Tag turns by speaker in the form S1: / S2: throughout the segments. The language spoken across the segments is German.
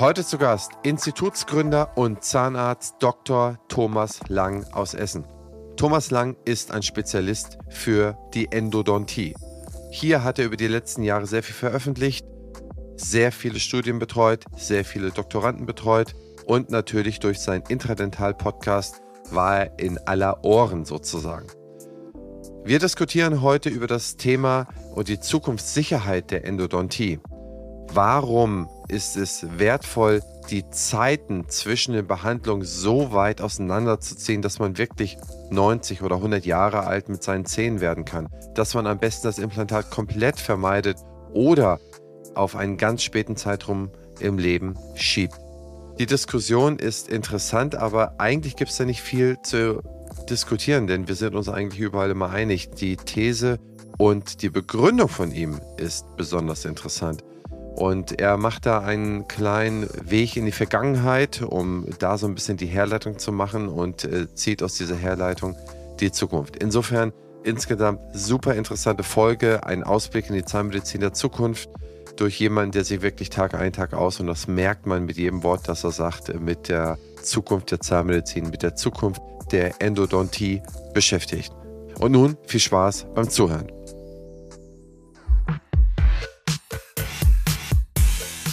S1: Heute zu Gast Institutsgründer und Zahnarzt Dr. Thomas Lang aus Essen. Thomas Lang ist ein Spezialist für die Endodontie. Hier hat er über die letzten Jahre sehr viel veröffentlicht, sehr viele Studien betreut, sehr viele Doktoranden betreut und natürlich durch seinen Intradental-Podcast war er in aller Ohren sozusagen. Wir diskutieren heute über das Thema und die Zukunftssicherheit der Endodontie. Warum ist es wertvoll, die Zeiten zwischen den Behandlungen so weit auseinanderzuziehen, dass man wirklich 90 oder 100 Jahre alt mit seinen Zähnen werden kann, dass man am besten das Implantat komplett vermeidet oder auf einen ganz späten Zeitraum im Leben schiebt. Die Diskussion ist interessant, aber eigentlich gibt es da nicht viel zu diskutieren, denn wir sind uns eigentlich überall immer einig. Die These und die Begründung von ihm ist besonders interessant. Und er macht da einen kleinen Weg in die Vergangenheit, um da so ein bisschen die Herleitung zu machen und äh, zieht aus dieser Herleitung die Zukunft. Insofern insgesamt super interessante Folge, ein Ausblick in die Zahnmedizin der Zukunft durch jemanden, der sich wirklich Tag ein, Tag aus, und das merkt man mit jedem Wort, das er sagt, mit der Zukunft der Zahnmedizin, mit der Zukunft der Endodontie beschäftigt. Und nun viel Spaß beim Zuhören.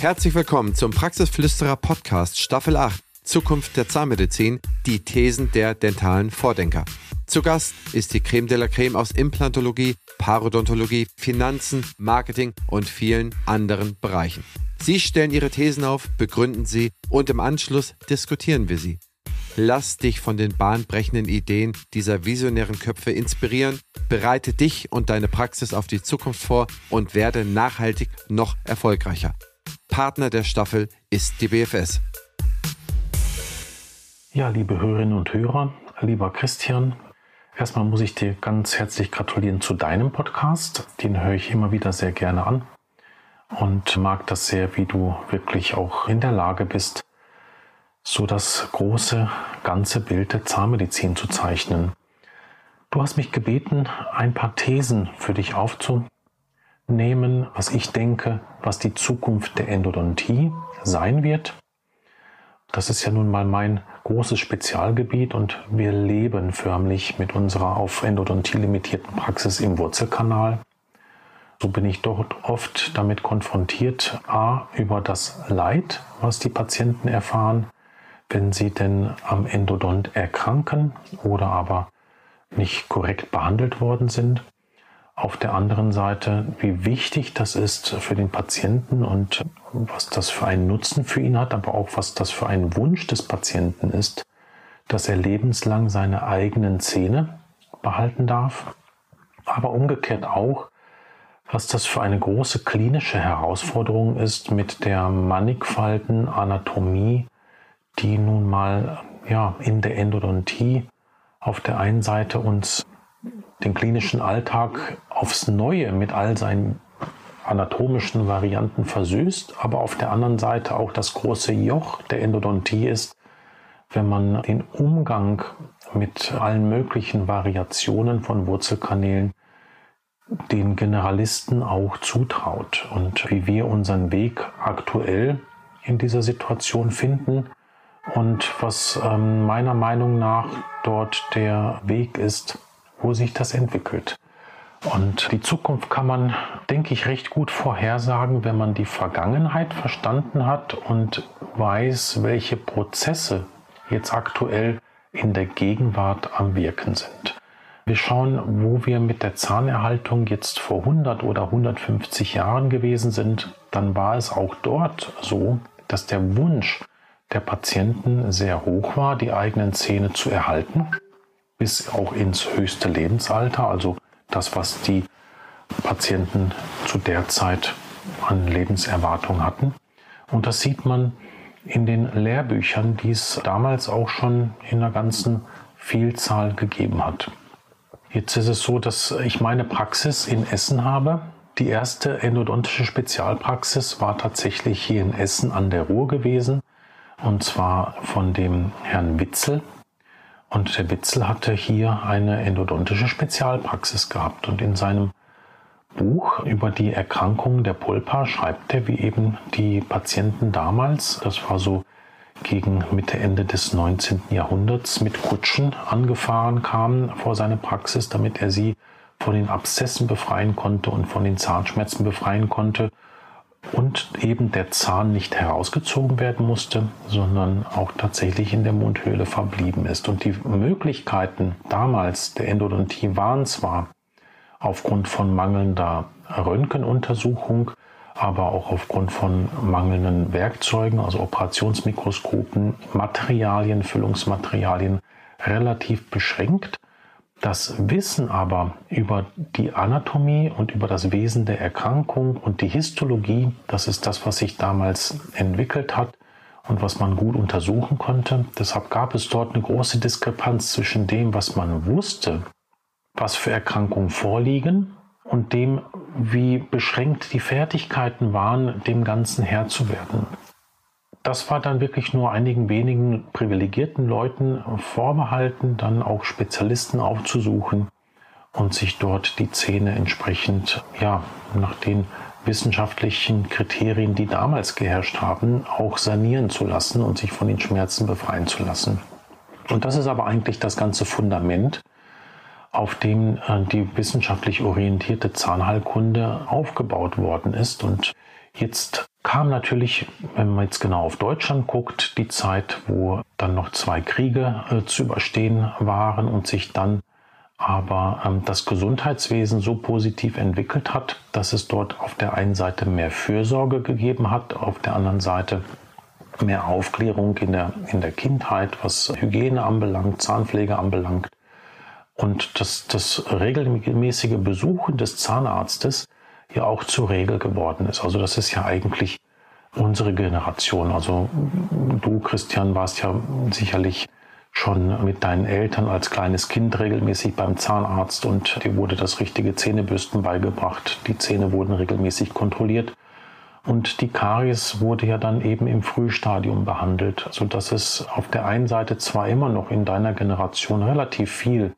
S1: Herzlich willkommen zum Praxisflüsterer Podcast Staffel 8 Zukunft der Zahnmedizin, die Thesen der dentalen Vordenker. Zu Gast ist die Creme de la Creme aus Implantologie, Parodontologie, Finanzen, Marketing und vielen anderen Bereichen. Sie stellen ihre Thesen auf, begründen sie und im Anschluss diskutieren wir sie. Lass dich von den bahnbrechenden Ideen dieser visionären Köpfe inspirieren, bereite dich und deine Praxis auf die Zukunft vor und werde nachhaltig noch erfolgreicher. Partner der Staffel ist die BFS.
S2: Ja, liebe Hörerinnen und Hörer, lieber Christian, erstmal muss ich dir ganz herzlich gratulieren zu deinem Podcast. Den höre ich immer wieder sehr gerne an und mag das sehr, wie du wirklich auch in der Lage bist, so das große ganze Bild der Zahnmedizin zu zeichnen. Du hast mich gebeten, ein paar Thesen für dich aufzunehmen nehmen, was ich denke, was die Zukunft der Endodontie sein wird. Das ist ja nun mal mein großes Spezialgebiet und wir leben förmlich mit unserer auf Endodontie limitierten Praxis im Wurzelkanal. So bin ich dort oft damit konfrontiert, a, über das Leid, was die Patienten erfahren, wenn sie denn am Endodont erkranken oder aber nicht korrekt behandelt worden sind auf der anderen Seite, wie wichtig das ist für den Patienten und was das für einen Nutzen für ihn hat, aber auch was das für ein Wunsch des Patienten ist, dass er lebenslang seine eigenen Zähne behalten darf, aber umgekehrt auch, was das für eine große klinische Herausforderung ist mit der mannigfalten Anatomie, die nun mal ja, in der Endodontie auf der einen Seite uns den klinischen Alltag aufs Neue mit all seinen anatomischen Varianten versüßt, aber auf der anderen Seite auch das große Joch der Endodontie ist, wenn man den Umgang mit allen möglichen Variationen von Wurzelkanälen den Generalisten auch zutraut und wie wir unseren Weg aktuell in dieser Situation finden und was ähm, meiner Meinung nach dort der Weg ist, wo sich das entwickelt. Und die Zukunft kann man, denke ich, recht gut vorhersagen, wenn man die Vergangenheit verstanden hat und weiß, welche Prozesse jetzt aktuell in der Gegenwart am Wirken sind. Wir schauen, wo wir mit der Zahnerhaltung jetzt vor 100 oder 150 Jahren gewesen sind, dann war es auch dort so, dass der Wunsch der Patienten sehr hoch war, die eigenen Zähne zu erhalten bis auch ins höchste Lebensalter, also das, was die Patienten zu der Zeit an Lebenserwartung hatten. Und das sieht man in den Lehrbüchern, die es damals auch schon in der ganzen Vielzahl gegeben hat. Jetzt ist es so, dass ich meine Praxis in Essen habe. Die erste endodontische Spezialpraxis war tatsächlich hier in Essen an der Ruhr gewesen, und zwar von dem Herrn Witzel. Und der Witzel hatte hier eine endodontische Spezialpraxis gehabt und in seinem Buch über die Erkrankung der Pulpa schreibt er, wie eben die Patienten damals, das war so gegen Mitte, Ende des 19. Jahrhunderts, mit Kutschen angefahren kamen vor seine Praxis, damit er sie von den Abszessen befreien konnte und von den Zahnschmerzen befreien konnte und eben der Zahn nicht herausgezogen werden musste, sondern auch tatsächlich in der Mundhöhle verblieben ist. Und die Möglichkeiten damals der Endodontie waren zwar aufgrund von mangelnder Röntgenuntersuchung, aber auch aufgrund von mangelnden Werkzeugen, also Operationsmikroskopen, Materialien, Füllungsmaterialien relativ beschränkt. Das Wissen aber über die Anatomie und über das Wesen der Erkrankung und die Histologie, das ist das, was sich damals entwickelt hat und was man gut untersuchen konnte. Deshalb gab es dort eine große Diskrepanz zwischen dem, was man wusste, was für Erkrankungen vorliegen und dem, wie beschränkt die Fertigkeiten waren, dem Ganzen Herr zu werden das war dann wirklich nur einigen wenigen privilegierten Leuten vorbehalten, dann auch Spezialisten aufzusuchen und sich dort die Zähne entsprechend, ja, nach den wissenschaftlichen Kriterien, die damals geherrscht haben, auch sanieren zu lassen und sich von den Schmerzen befreien zu lassen. Und das ist aber eigentlich das ganze Fundament, auf dem äh, die wissenschaftlich orientierte Zahnheilkunde aufgebaut worden ist. Und jetzt kam natürlich, wenn man jetzt genau auf Deutschland guckt, die Zeit, wo dann noch zwei Kriege äh, zu überstehen waren und sich dann aber ähm, das Gesundheitswesen so positiv entwickelt hat, dass es dort auf der einen Seite mehr Fürsorge gegeben hat, auf der anderen Seite mehr Aufklärung in der, in der Kindheit, was Hygiene anbelangt, Zahnpflege anbelangt. Und das, das regelmäßige Besuchen des Zahnarztes ja auch zur Regel geworden ist. Also das ist ja eigentlich unsere Generation. Also du, Christian, warst ja sicherlich schon mit deinen Eltern als kleines Kind regelmäßig beim Zahnarzt und dir wurde das richtige Zähnebürsten beigebracht. Die Zähne wurden regelmäßig kontrolliert. Und die Karies wurde ja dann eben im Frühstadium behandelt, sodass es auf der einen Seite zwar immer noch in deiner Generation relativ viel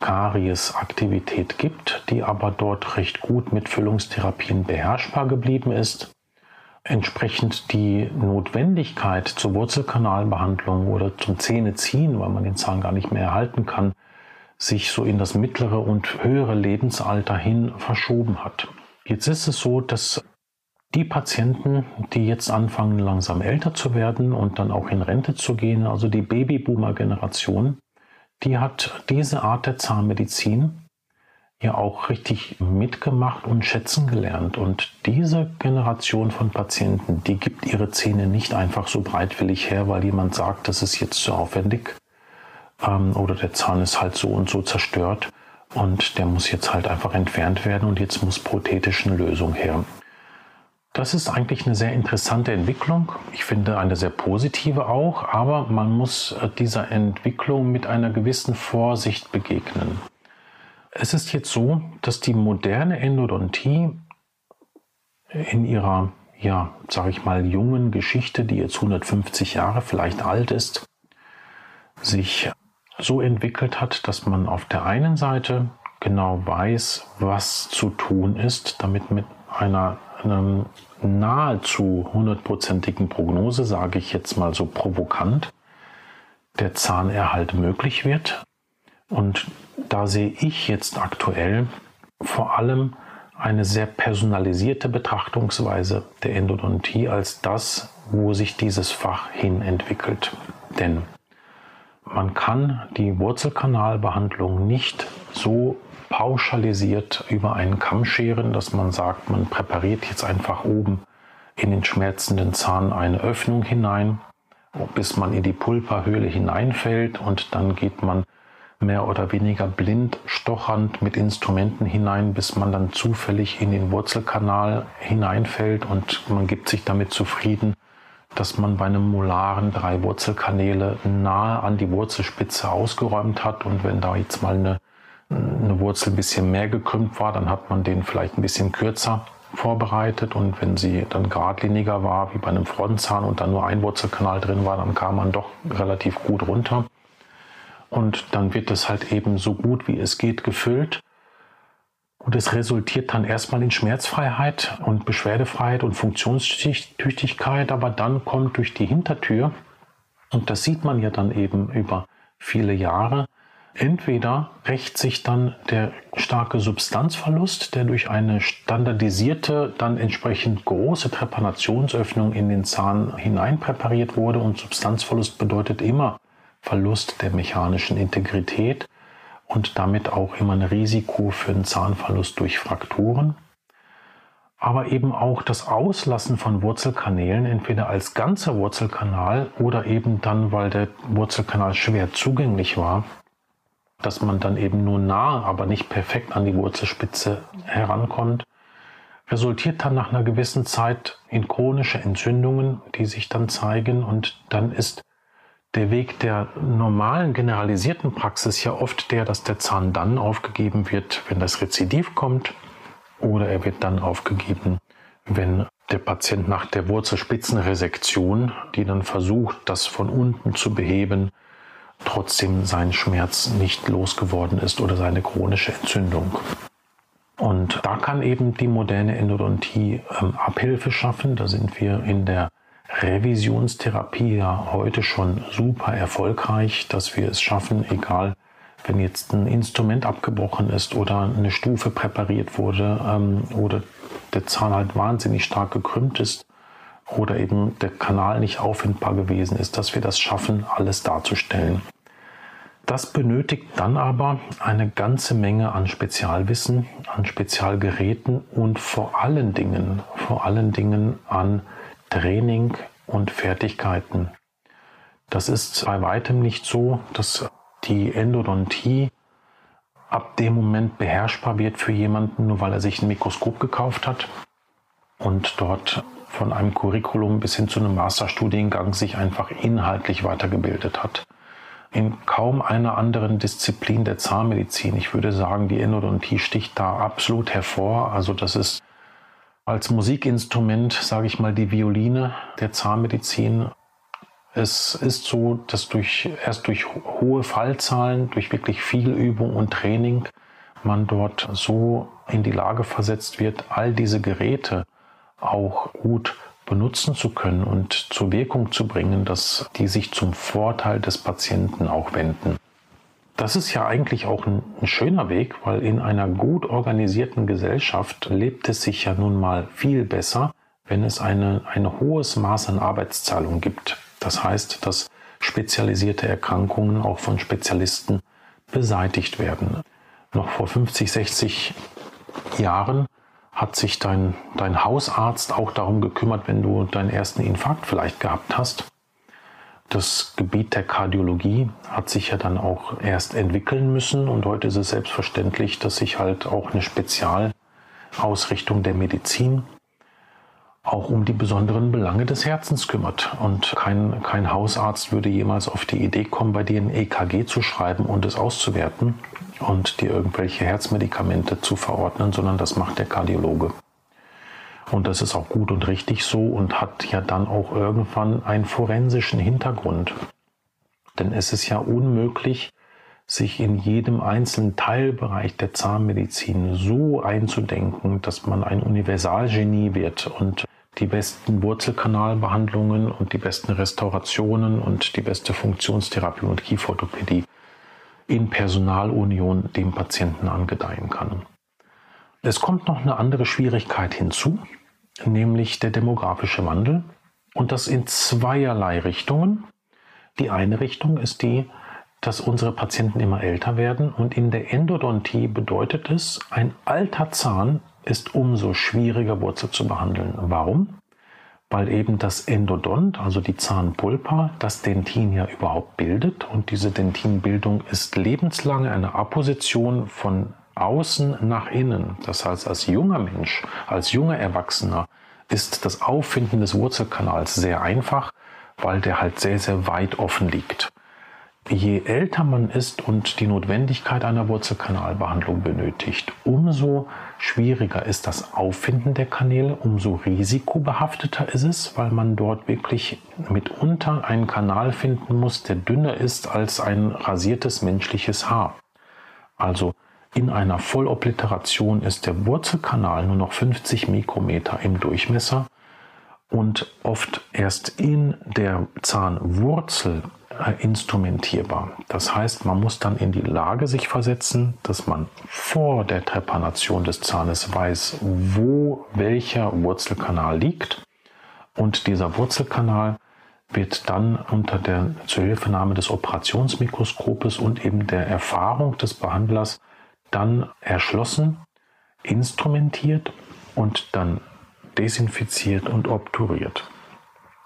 S2: Karies-Aktivität gibt, die aber dort recht gut mit Füllungstherapien beherrschbar geblieben ist. Entsprechend die Notwendigkeit zur Wurzelkanalbehandlung oder zum Zähneziehen, weil man den Zahn gar nicht mehr erhalten kann, sich so in das mittlere und höhere Lebensalter hin verschoben hat. Jetzt ist es so, dass die Patienten, die jetzt anfangen langsam älter zu werden und dann auch in Rente zu gehen, also die Babyboomer-Generation, die hat diese Art der Zahnmedizin ja auch richtig mitgemacht und schätzen gelernt. Und diese Generation von Patienten, die gibt ihre Zähne nicht einfach so breitwillig her, weil jemand sagt, das ist jetzt zu aufwendig ähm, oder der Zahn ist halt so und so zerstört und der muss jetzt halt einfach entfernt werden und jetzt muss prothetisch eine Lösung her. Das ist eigentlich eine sehr interessante Entwicklung. Ich finde eine sehr positive auch, aber man muss äh, dieser Entwicklung mit einer gewissen Vorsicht begegnen. Es ist jetzt so, dass die moderne Endodontie in ihrer, ja, sage ich mal, jungen Geschichte, die jetzt 150 Jahre vielleicht alt ist, sich so entwickelt hat, dass man auf der einen Seite genau weiß, was zu tun ist, damit mit einer einem nahezu hundertprozentigen Prognose, sage ich jetzt mal so provokant, der Zahnerhalt möglich wird. Und da sehe ich jetzt aktuell vor allem eine sehr personalisierte Betrachtungsweise der Endodontie als das, wo sich dieses Fach hin entwickelt. Denn man kann die Wurzelkanalbehandlung nicht so pauschalisiert über einen Kamm scheren, dass man sagt, man präpariert jetzt einfach oben in den schmerzenden Zahn eine Öffnung hinein, bis man in die Pulperhöhle hineinfällt und dann geht man mehr oder weniger blind stochernd mit Instrumenten hinein, bis man dann zufällig in den Wurzelkanal hineinfällt und man gibt sich damit zufrieden, dass man bei einem Molaren drei Wurzelkanäle nahe an die Wurzelspitze ausgeräumt hat. Und wenn da jetzt mal eine eine Wurzel ein bisschen mehr gekrümmt war, dann hat man den vielleicht ein bisschen kürzer vorbereitet und wenn sie dann geradliniger war, wie bei einem Frontzahn und dann nur ein Wurzelkanal drin war, dann kam man doch relativ gut runter. Und dann wird es halt eben so gut wie es geht gefüllt. Und es resultiert dann erstmal in Schmerzfreiheit und Beschwerdefreiheit und Funktionstüchtigkeit, aber dann kommt durch die Hintertür, und das sieht man ja dann eben über viele Jahre, entweder rächt sich dann der starke Substanzverlust, der durch eine standardisierte, dann entsprechend große Trepanationsöffnung in den Zahn hinein präpariert wurde und Substanzverlust bedeutet immer Verlust der mechanischen Integrität und damit auch immer ein Risiko für einen Zahnverlust durch Frakturen. Aber eben auch das Auslassen von Wurzelkanälen, entweder als ganzer Wurzelkanal oder eben dann, weil der Wurzelkanal schwer zugänglich war, dass man dann eben nur nah, aber nicht perfekt an die Wurzelspitze herankommt, resultiert dann nach einer gewissen Zeit in chronische Entzündungen, die sich dann zeigen. Und dann ist der Weg der normalen generalisierten Praxis ja oft der, dass der Zahn dann aufgegeben wird, wenn das Rezidiv kommt oder er wird dann aufgegeben, wenn der Patient nach der Wurzelspitzenresektion, die dann versucht, das von unten zu beheben, trotzdem sein Schmerz nicht losgeworden ist oder seine chronische Entzündung. Und da kann eben die moderne Endodontie ähm, Abhilfe schaffen. Da sind wir in der Revisionstherapie ja heute schon super erfolgreich, dass wir es schaffen, egal wenn jetzt ein Instrument abgebrochen ist oder eine Stufe präpariert wurde ähm, oder der Zahn halt wahnsinnig stark gekrümmt ist oder eben der Kanal nicht auffindbar gewesen ist, dass wir das schaffen, alles darzustellen. Das benötigt dann aber eine ganze Menge an Spezialwissen, an Spezialgeräten und vor allen Dingen, vor allen Dingen an Training und Fertigkeiten. Das ist bei weitem nicht so, dass die Endodontie ab dem Moment beherrschbar wird für jemanden, nur weil er sich ein Mikroskop gekauft hat und dort von einem Curriculum bis hin zu einem Masterstudiengang sich einfach inhaltlich weitergebildet hat. In kaum einer anderen Disziplin der Zahnmedizin, ich würde sagen, die Endodontie sticht da absolut hervor. Also das ist als Musikinstrument, sage ich mal, die Violine der Zahnmedizin. Es ist so, dass durch, erst durch hohe Fallzahlen, durch wirklich viel Übung und Training man dort so in die Lage versetzt wird, all diese Geräte auch gut benutzen zu können und zur Wirkung zu bringen, dass die sich zum Vorteil des Patienten auch wenden. Das ist ja eigentlich auch ein, ein, schöner Weg, weil in einer gut organisierten Gesellschaft lebt es sich ja nun mal viel besser, wenn es eine, ein hohes Maß an Arbeitszahlung gibt. Das heißt, dass spezialisierte Erkrankungen auch von Spezialisten beseitigt werden. Noch vor 50, 60 Jahren hat sich dein, dein Hausarzt auch darum gekümmert, wenn du deinen ersten Infarkt vielleicht gehabt hast, das Gebiet der Kardiologie hat sich ja dann auch erst entwickeln müssen und heute ist es selbstverständlich, dass sich halt auch eine Spezialausrichtung der Medizin auch um die besonderen Belange des Herzens kümmert. Und kein, kein Hausarzt würde jemals auf die Idee kommen, bei dir ein EKG zu schreiben und es auszuwerten und dir irgendwelche Herzmedikamente zu verordnen, sondern das macht der Kardiologe. Und das ist auch gut und richtig so und hat ja dann auch irgendwann einen forensischen Hintergrund. Denn es ist ja unmöglich, sich in jedem einzelnen Teilbereich der Zahnmedizin so einzudenken, dass man ein Universalgenie wird und die besten Wurzelkanalbehandlungen und die besten Restaurationen und die beste Funktionstherapie und Kieferorthopädie in Personalunion dem Patienten angedeihen kann. Es kommt noch eine andere Schwierigkeit hinzu, nämlich der demografische Wandel. Und das in zweierlei Richtungen. Die eine Richtung ist die, dass unsere Patienten immer älter werden und in der Endodontie bedeutet es, ein alter Zahn ist umso schwieriger Wurzel zu behandeln. Warum? Weil eben das Endodont, also die Zahnpulpa, das Dentin ja überhaupt bildet und diese Dentinbildung ist lebenslange eine Apposition von außen nach innen, das heißt als junger Mensch, als junger Erwachsener, ist das Auffinden des Wurzelkanals sehr einfach, weil der halt sehr, sehr weit offen liegt. Je älter man ist und die Notwendigkeit einer Wurzelkanalbehandlung benötigt, umso schwieriger ist das Auffinden der Kanäle, umso risikobehafteter ist es, weil man dort wirklich mitunter einen Kanal finden muss, der dünner ist als ein rasiertes menschliches Haar. Also In einer Vollobliteration ist der Wurzelkanal nur noch 50 Mikrometer im Durchmesser und oft erst in der Zahnwurzel instrumentierbar. Das heißt, man muss dann in die Lage sich versetzen, dass man vor der Trepanation des Zahnes weiß, wo welcher Wurzelkanal liegt. Und dieser Wurzelkanal wird dann unter der Zuhilfenahme des Operationsmikroskopes und eben der Erfahrung des Behandlers dann erschlossen, instrumentiert und dann desinfiziert und obturiert.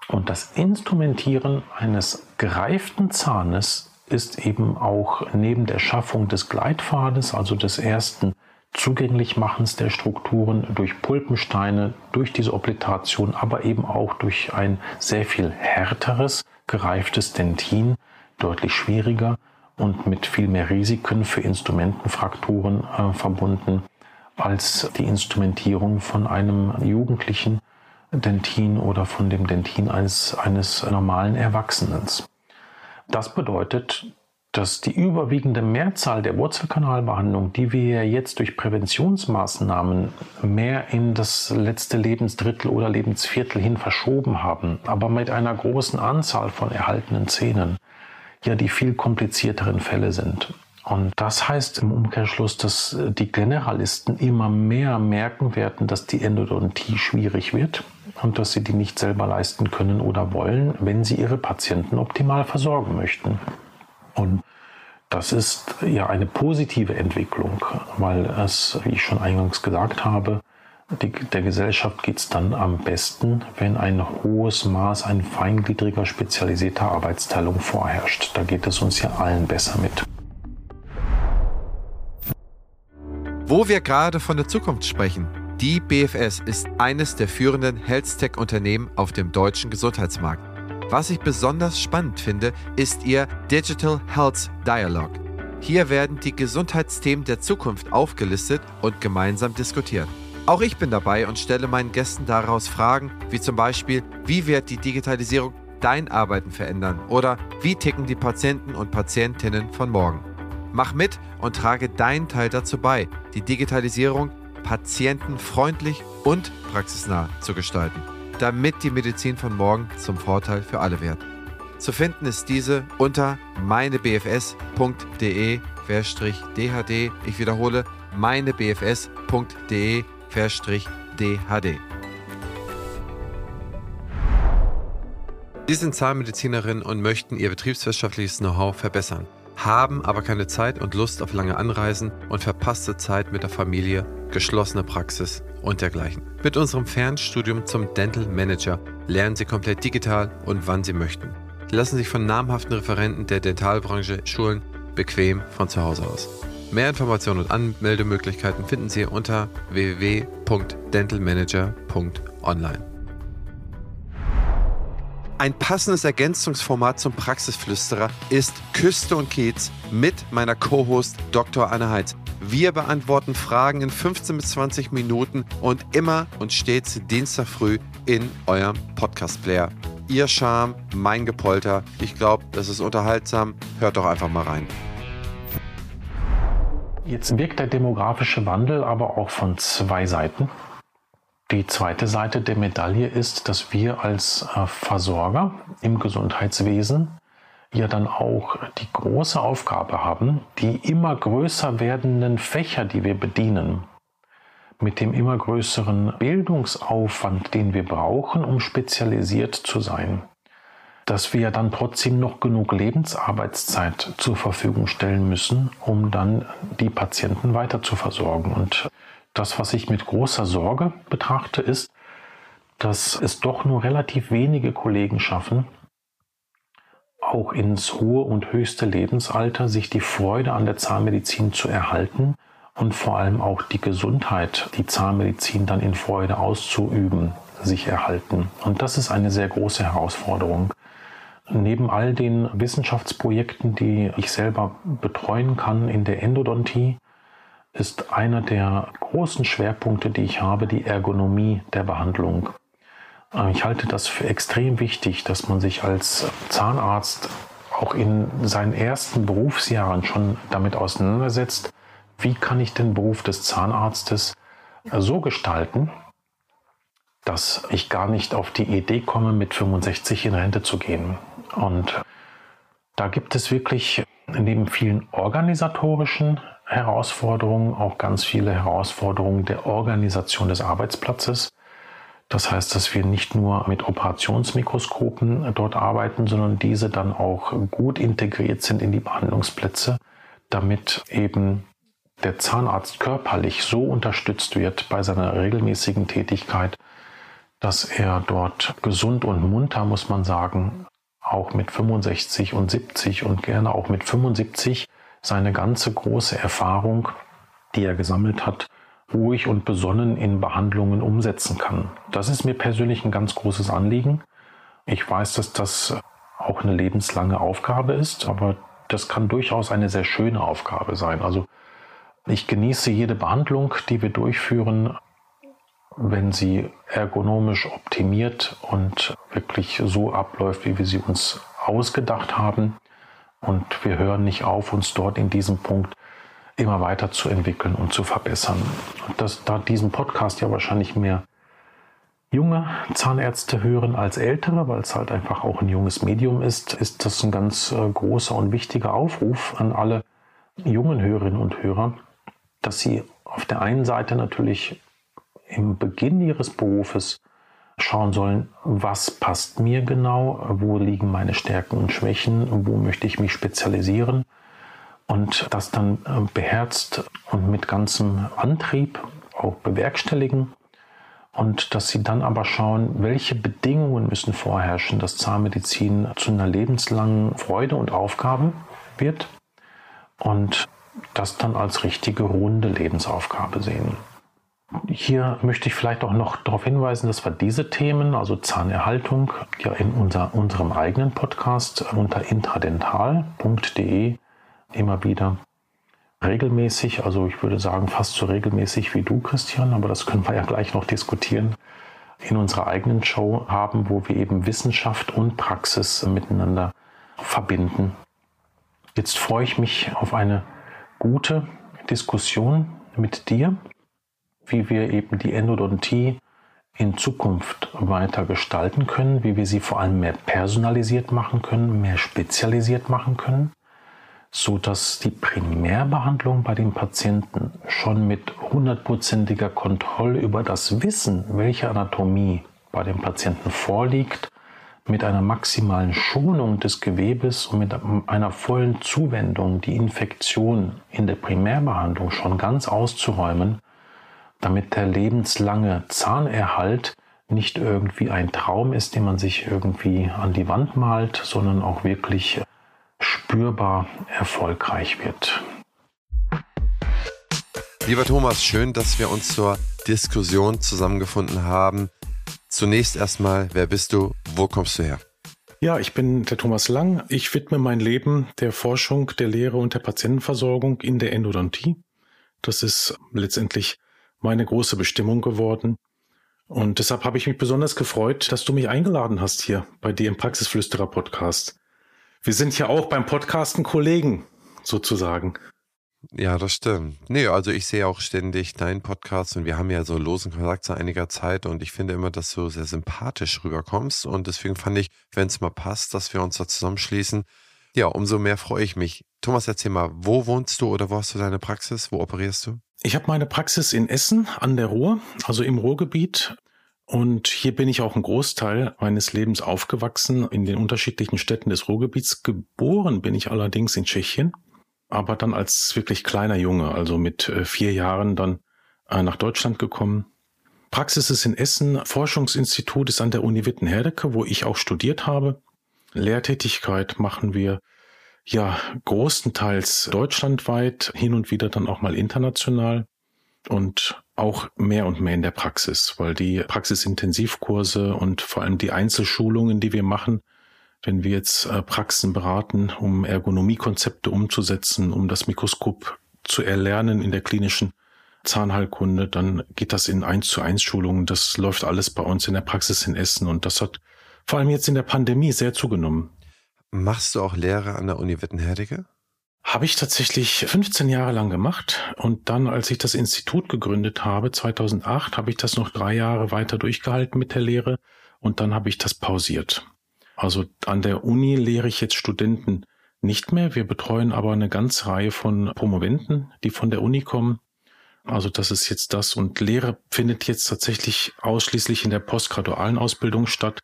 S2: Und das Instrumentieren eines gereiften Zahnes ist eben auch neben der Schaffung des Gleitpfades, also des ersten Zugänglichmachens der Strukturen durch Pulpensteine, durch diese Obliteration, aber eben auch durch ein sehr viel härteres, gereiftes Dentin, deutlich schwieriger und mit viel mehr Risiken für Instrumentenfrakturen äh, verbunden als die Instrumentierung von einem Jugendlichen Dentin oder von dem Dentin eines, eines normalen Erwachsenen. Das bedeutet, dass die überwiegende Mehrzahl der Wurzelkanalbehandlung, die wir jetzt durch Präventionsmaßnahmen mehr in das letzte Lebensdrittel oder Lebensviertel hin verschoben haben, aber mit einer großen Anzahl von erhaltenen Zähnen, ja die viel komplizierteren Fälle sind. Und das heißt im Umkehrschluss, dass die Generalisten immer mehr merken werden, dass die Endodontie schwierig wird dass sie die nicht selber leisten können oder wollen, wenn sie ihre Patienten optimal versorgen möchten. Und das ist ja eine positive Entwicklung, weil es, wie ich schon eingangs gesagt habe, die, der Gesellschaft geht es dann am besten, wenn ein hohes Maß an feingliedriger, spezialisierter Arbeitsteilung vorherrscht. Da geht es uns ja allen besser mit.
S1: Wo wir gerade von der Zukunft sprechen, die BFS ist eines der führenden Health-Tech-Unternehmen auf dem deutschen Gesundheitsmarkt. Was ich besonders spannend finde, ist ihr Digital Health Dialogue. Hier werden die Gesundheitsthemen der Zukunft aufgelistet und gemeinsam diskutiert. Auch ich bin dabei und stelle meinen Gästen daraus Fragen, wie zum Beispiel, wie wird die Digitalisierung dein Arbeiten verändern oder wie ticken die Patienten und Patientinnen von morgen. Mach mit und trage deinen Teil dazu bei, die Digitalisierung patientenfreundlich und praxisnah zu gestalten, damit die Medizin von morgen zum Vorteil für alle wird. Zu finden ist diese unter meinebfs.de-dhd. Ich wiederhole, meinebfs.de-dhd. Sie sind Zahnmedizinerin und möchten Ihr betriebswirtschaftliches Know-how verbessern haben aber keine Zeit und Lust auf lange Anreisen und verpasste Zeit mit der Familie, geschlossene Praxis und dergleichen. Mit unserem Fernstudium zum Dental Manager lernen Sie komplett digital und wann Sie möchten. Sie lassen sich von namhaften Referenten der Dentalbranche schulen, bequem von zu Hause aus. Mehr Informationen und Anmeldemöglichkeiten finden Sie unter www.dentalmanager.online. Ein passendes Ergänzungsformat zum Praxisflüsterer ist Küste und Kiez mit meiner Co-Host Dr. Anne Heitz. Wir beantworten Fragen in 15 bis 20 Minuten und immer und stets Dienstag früh in eurem Podcast-Player. Ihr Charme, mein Gepolter. Ich glaube, das ist unterhaltsam. Hört doch einfach mal rein.
S2: Jetzt wirkt der demografische Wandel aber auch von zwei Seiten. Die zweite Seite der Medaille ist, dass wir als äh, Versorger im Gesundheitswesen ja dann auch die große Aufgabe haben, die immer größer werdenden Fächer, die wir bedienen, mit dem immer größeren Bildungsaufwand, den wir brauchen, um spezialisiert zu sein, dass wir dann trotzdem noch genug Lebensarbeitszeit zur Verfügung stellen müssen, um dann die Patienten weiter zu versorgen. Und das, was ich mit großer Sorge betrachte, ist, dass es doch nur relativ wenige Kollegen schaffen, auch ins hohe und höchste Lebensalter sich die Freude an der Zahnmedizin zu erhalten und vor allem auch die Gesundheit, die Zahnmedizin dann in Freude auszuüben, sich erhalten. Und das ist eine sehr große Herausforderung. Neben all den Wissenschaftsprojekten, die ich selber betreuen kann in der Endodontie, ist einer der großen Schwerpunkte, die ich habe, die Ergonomie der Behandlung. Äh, ich halte das für extrem wichtig, dass man sich als Zahnarzt auch in seinen ersten Berufsjahren schon damit auseinandersetzt, wie kann ich den Beruf des Zahnarztes so gestalten, dass ich gar nicht auf die Idee komme, mit 65 in Rente zu gehen. Und da gibt es wirklich neben vielen organisatorischen Herausforderungen auch ganz viele Herausforderungen der Organisation des Arbeitsplatzes. Das heißt, dass wir nicht nur mit Operationsmikroskopen dort arbeiten, sondern diese dann auch gut integriert sind in die Behandlungsplätze, damit eben der Zahnarzt körperlich so unterstützt wird bei seiner regelmäßigen Tätigkeit, dass er dort gesund und munter, muss man sagen, auch mit 65 und 70 und gerne auch mit 75 seine ganze große Erfahrung, die er gesammelt hat, ruhig und besonnen in Behandlungen umsetzen kann. Das ist mir persönlich ein ganz großes Anliegen. Ich weiß, dass das auch eine lebenslange Aufgabe ist, aber das kann durchaus eine sehr schöne Aufgabe sein. Also ich genieße jede Behandlung, die wir durchführen, wenn sie ergonomisch optimiert und wirklich so abläuft, wie wir sie uns ausgedacht haben. Und wir hören nicht auf, uns dort in diesem Punkt immer weiter zu entwickeln und zu verbessern. Und dass da diesen Podcast ja wahrscheinlich mehr junge Zahnärzte hören als ältere, weil es halt einfach auch ein junges Medium ist, ist das ein ganz äh, großer und wichtiger Aufruf an alle jungen Hörerinnen und Hörer, dass sie auf der einen Seite natürlich im Beginn ihres Berufes schauen sollen, was passt mir genau, wo liegen meine Stärken und Schwächen, wo möchte ich mich spezialisieren. Und das dann äh, beherzt und mit ganzem Antrieb auch bewerkstelligen. Und dass sie dann aber schauen, welche Bedingungen müssen vorherrschen, dass Zahnmedizin zu einer lebenslangen Freude und Aufgabe wird. Und das dann als richtige runde Lebensaufgabe sehen. Hier möchte ich vielleicht auch noch darauf hinweisen, dass wir diese Themen, also Zahnerhaltung, ja in unser, unserem eigenen Podcast unter intradental.de immer wieder regelmäßig, also ich würde sagen fast so regelmäßig wie du, Christian, aber das können wir ja gleich noch diskutieren, in unserer eigenen Show haben, wo wir eben Wissenschaft und Praxis miteinander verbinden. Jetzt freue ich mich auf eine gute Diskussion mit dir wie wir eben die Endodontie in Zukunft weiter gestalten können, wie wir sie vor allem mehr personalisiert machen können, mehr spezialisiert machen können, so dass die Primärbehandlung bei den Patienten schon mit hundertprozentiger Kontrolle über das Wissen, welche Anatomie bei dem Patienten vorliegt, mit einer maximalen Schonung des Gewebes und mit einer vollen Zuwendung die Infektion in der Primärbehandlung schon ganz auszuräumen, damit der lebenslange Zahnerhalt nicht irgendwie ein Traum ist, den man sich irgendwie an die Wand malt, sondern auch wirklich spürbar erfolgreich wird.
S1: Lieber Thomas, schön, dass wir uns zur Diskussion zusammengefunden haben. Zunächst erstmal, wer bist du? Wo kommst du her?
S2: Ja, ich bin der Thomas Lang. Ich widme mein Leben der Forschung, der Lehre und der Patientenversorgung in der Endodontie. Das ist letztendlich meine große Bestimmung geworden. Und deshalb habe ich mich besonders gefreut, dass du mich eingeladen hast hier bei dir im Praxisflüsterer Podcast. Wir sind ja auch beim Podcasten Kollegen, sozusagen.
S1: Ja, das stimmt. Nee, also ich sehe auch ständig deinen Podcast und wir haben ja so losen Kontakt seit einiger Zeit und ich finde immer, dass du sehr sympathisch rüberkommst und deswegen fand ich, wenn es mal passt, dass wir uns da zusammenschließen. Ja, umso mehr freue ich mich. Thomas, erzähl mal, wo wohnst du oder wo hast du deine Praxis? Wo operierst du?
S2: Ich habe meine Praxis in Essen an der Ruhr, also im Ruhrgebiet. Und hier bin ich auch einen Großteil meines Lebens aufgewachsen in den unterschiedlichen Städten des Ruhrgebiets. Geboren bin ich allerdings in Tschechien, aber dann als wirklich kleiner Junge, also mit äh, vier Jahren dann äh, nach Deutschland gekommen. Praxis ist in Essen, Forschungsinstitut ist an der Uni Witten-Herdecke, wo ich auch studiert habe. Lehrtätigkeit machen wir ja großenteils deutschlandweit, hin und wieder dann auch mal international und auch mehr und mehr in der Praxis, weil die Praxisintensivkurse und vor allem die Einzelschulungen, die wir machen, wenn wir jetzt äh, Praxen beraten, um Ergonomiekonzepte umzusetzen, um das Mikroskop zu erlernen in der klinischen Zahnheilkunde, dann geht das in eins zu eins Schulungen. Das läuft alles bei uns in der Praxis in Essen und das hat vor allem jetzt in der Pandemie sehr zugenommen.
S1: Machst du auch Lehre an der Uni Wittenherdecke?
S2: Habe ich tatsächlich 15 Jahre lang gemacht und dann, als ich das Institut gegründet habe, 2008, habe ich das noch drei Jahre weiter durchgehalten mit der Lehre und dann habe ich das pausiert. Also an der Uni lehre ich jetzt Studenten nicht mehr. Wir betreuen aber eine ganze Reihe von Promoventen, die von der Uni kommen. Also das ist jetzt das und Lehre findet jetzt tatsächlich ausschließlich in der postgradualen Ausbildung statt.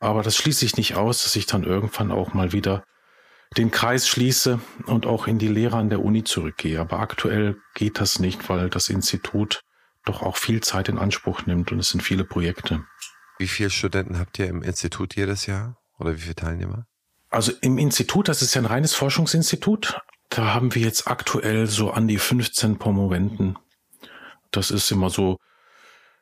S2: Aber das schließe ich nicht aus, dass ich dann irgendwann auch mal wieder den Kreis schließe und auch in die Lehre an der Uni zurückgehe. Aber aktuell geht das nicht, weil das Institut doch auch viel Zeit in Anspruch nimmt und es sind viele Projekte.
S1: Wie viele Studenten habt ihr im Institut jedes Jahr oder wie viele Teilnehmer?
S2: Also im Institut, das ist ja ein reines Forschungsinstitut, da haben wir jetzt aktuell so an die 15 Promoventen. Das ist immer so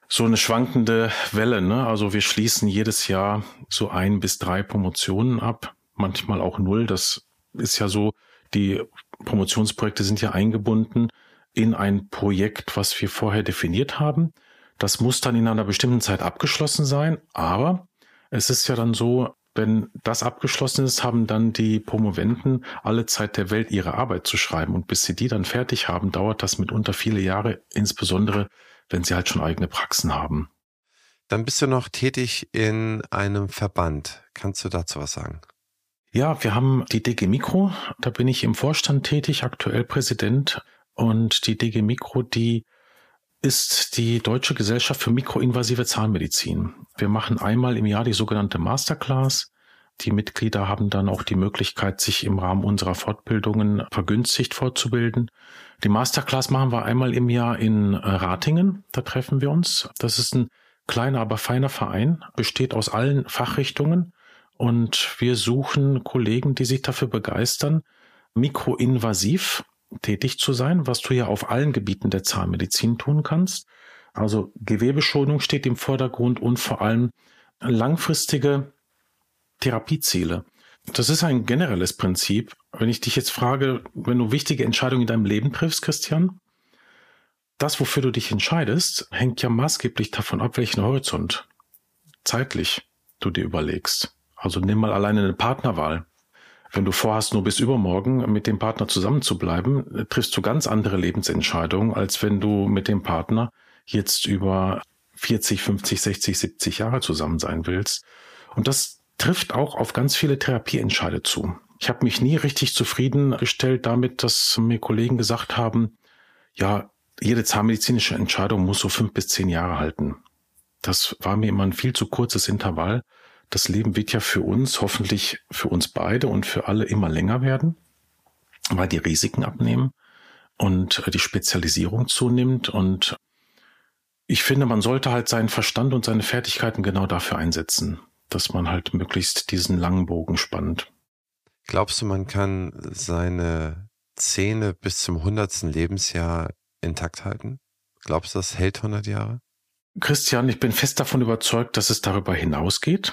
S2: so eine schwankende Welle. Ne? Also wir schließen jedes Jahr so ein bis drei Promotionen ab manchmal auch null. Das ist ja so, die Promotionsprojekte sind ja eingebunden in ein Projekt, was wir vorher definiert haben. Das muss dann in einer bestimmten Zeit abgeschlossen sein, aber es ist ja dann so, wenn das abgeschlossen ist, haben dann die Promoventen alle Zeit der Welt, ihre Arbeit zu schreiben. Und bis sie die dann fertig haben, dauert das mitunter viele Jahre, insbesondere wenn sie halt schon eigene Praxen haben.
S1: Dann bist du noch tätig in einem Verband. Kannst du dazu was sagen?
S2: Ja, wir haben die DG Mikro, da bin ich im Vorstand tätig, aktuell Präsident. Und die DG Mikro, die ist die Deutsche Gesellschaft für mikroinvasive Zahnmedizin. Wir machen einmal im Jahr die sogenannte Masterclass. Die Mitglieder haben dann auch die Möglichkeit, sich im Rahmen unserer Fortbildungen vergünstigt fortzubilden. Die Masterclass machen wir einmal im Jahr in äh, Ratingen. Da treffen wir uns. Das ist ein kleiner, aber feiner Verein, besteht aus allen Fachrichtungen und wir suchen Kollegen, die sich dafür begeistern, mikroinvasiv tätig zu sein, was du ja auf allen Gebieten der Zahnmedizin tun kannst. Also Gewebeschonung steht im Vordergrund und vor allem langfristige Therapieziele. Das ist ein generelles Prinzip. Wenn ich dich jetzt frage, wenn du wichtige Entscheidungen in deinem Leben triffst, Christian, das, wofür du dich entscheidest, hängt ja maßgeblich davon ab, welchen Horizont zeitlich du dir überlegst. Also nimm mal alleine eine Partnerwahl. Wenn du vorhast, nur bis übermorgen mit dem Partner zusammenzubleiben, triffst du ganz andere Lebensentscheidungen, als wenn du mit dem Partner jetzt über 40, 50, 60, 70 Jahre zusammen sein willst. Und das trifft auch auf ganz viele Therapieentscheide zu. Ich habe mich nie richtig zufriedengestellt damit, dass mir Kollegen gesagt haben, ja, jede zahnmedizinische Entscheidung muss so fünf bis zehn Jahre halten. Das war mir immer ein viel zu kurzes Intervall das Leben wird ja für uns, hoffentlich für uns beide und für alle immer länger werden, weil die Risiken abnehmen und die Spezialisierung zunimmt. Und ich finde, man sollte halt seinen Verstand und seine Fertigkeiten genau dafür einsetzen, dass man halt möglichst diesen langen Bogen spannt.
S1: Glaubst du, man kann seine Zähne bis zum hundertsten Lebensjahr intakt halten? Glaubst du, das hält 100 Jahre?
S2: Christian, ich bin fest davon überzeugt, dass es darüber hinausgeht.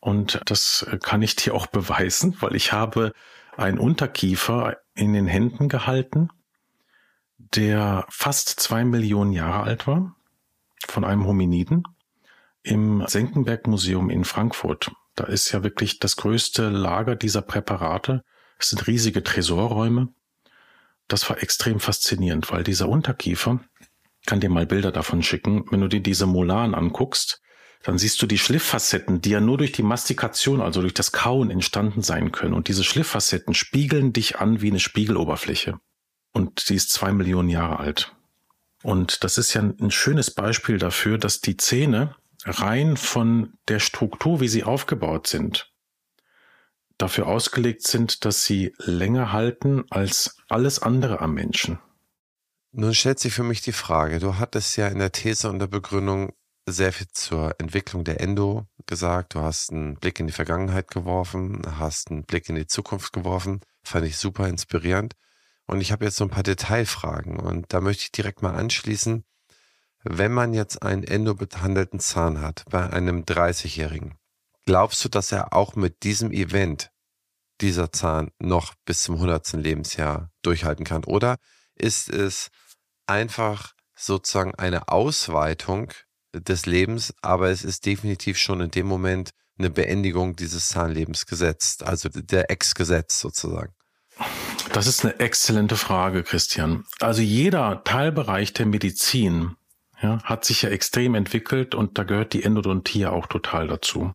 S2: Und das kann ich dir auch beweisen, weil ich habe einen Unterkiefer in den Händen gehalten, der fast zwei Millionen Jahre alt war, von einem Hominiden, im Senckenberg Museum in Frankfurt. Da ist ja wirklich das größte Lager dieser Präparate. Es sind riesige Tresorräume. Das war extrem faszinierend, weil dieser Unterkiefer, kann dir mal Bilder davon schicken, wenn du dir diese Molaren anguckst, dann siehst du die Schlifffacetten, die ja nur durch die Mastikation, also durch das Kauen entstanden sein können. Und diese Schlifffacetten spiegeln dich an wie eine Spiegeloberfläche. Und sie ist zwei Millionen Jahre alt. Und das ist ja ein schönes Beispiel dafür, dass die Zähne rein von der Struktur, wie sie aufgebaut sind, dafür ausgelegt sind, dass sie länger halten als alles andere am Menschen.
S1: Nun stellt sich für mich die Frage, du hattest ja in der These und der Begründung sehr viel zur Entwicklung der Endo gesagt. Du hast einen Blick in die Vergangenheit geworfen, hast einen Blick in die Zukunft geworfen. Fand ich super inspirierend. Und ich habe jetzt so ein paar Detailfragen und da möchte ich direkt mal anschließen. Wenn man jetzt einen endobehandelten Zahn hat bei einem 30-Jährigen, glaubst du, dass er auch mit diesem Event dieser Zahn noch bis zum 100. Lebensjahr durchhalten kann? Oder ist es einfach sozusagen eine Ausweitung des Lebens, aber es ist definitiv schon in dem Moment eine Beendigung dieses Zahnlebens gesetzt, also der Ex-Gesetz sozusagen.
S2: Das ist eine exzellente Frage, Christian. Also jeder Teilbereich der Medizin ja, hat sich ja extrem entwickelt und da gehört die Endodontie auch total dazu.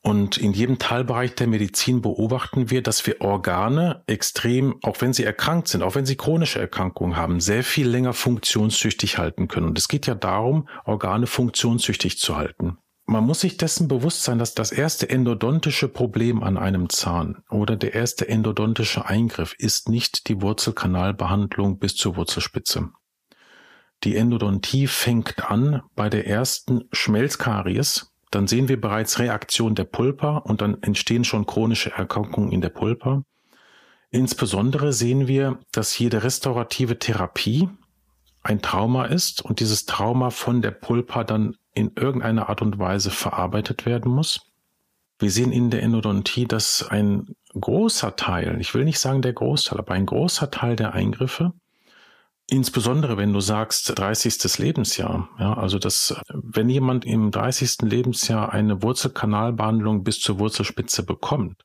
S2: Und in jedem Teilbereich der Medizin beobachten wir, dass wir Organe extrem, auch wenn sie erkrankt sind, auch wenn sie chronische Erkrankungen haben, sehr viel länger funktionstüchtig halten können. Und es geht ja darum, Organe funktionstüchtig zu halten. Man muss sich dessen bewusst sein, dass das erste endodontische Problem an einem Zahn oder der erste endodontische Eingriff ist nicht die Wurzelkanalbehandlung bis zur Wurzelspitze. Die Endodontie fängt an bei der ersten Schmelzkaries, dann sehen wir bereits Reaktion der Pulpa und dann entstehen schon chronische Erkrankungen in der Pulpa. Insbesondere sehen wir, dass jede restaurative Therapie ein Trauma ist und dieses Trauma von der Pulpa dann in irgendeiner Art und Weise verarbeitet werden muss. Wir sehen in der Endodontie, dass ein großer Teil, ich will nicht sagen der Großteil, aber ein großer Teil der Eingriffe Insbesondere wenn du sagst 30. Lebensjahr, ja, also das, wenn jemand im 30. Lebensjahr eine Wurzelkanalbehandlung bis zur Wurzelspitze bekommt,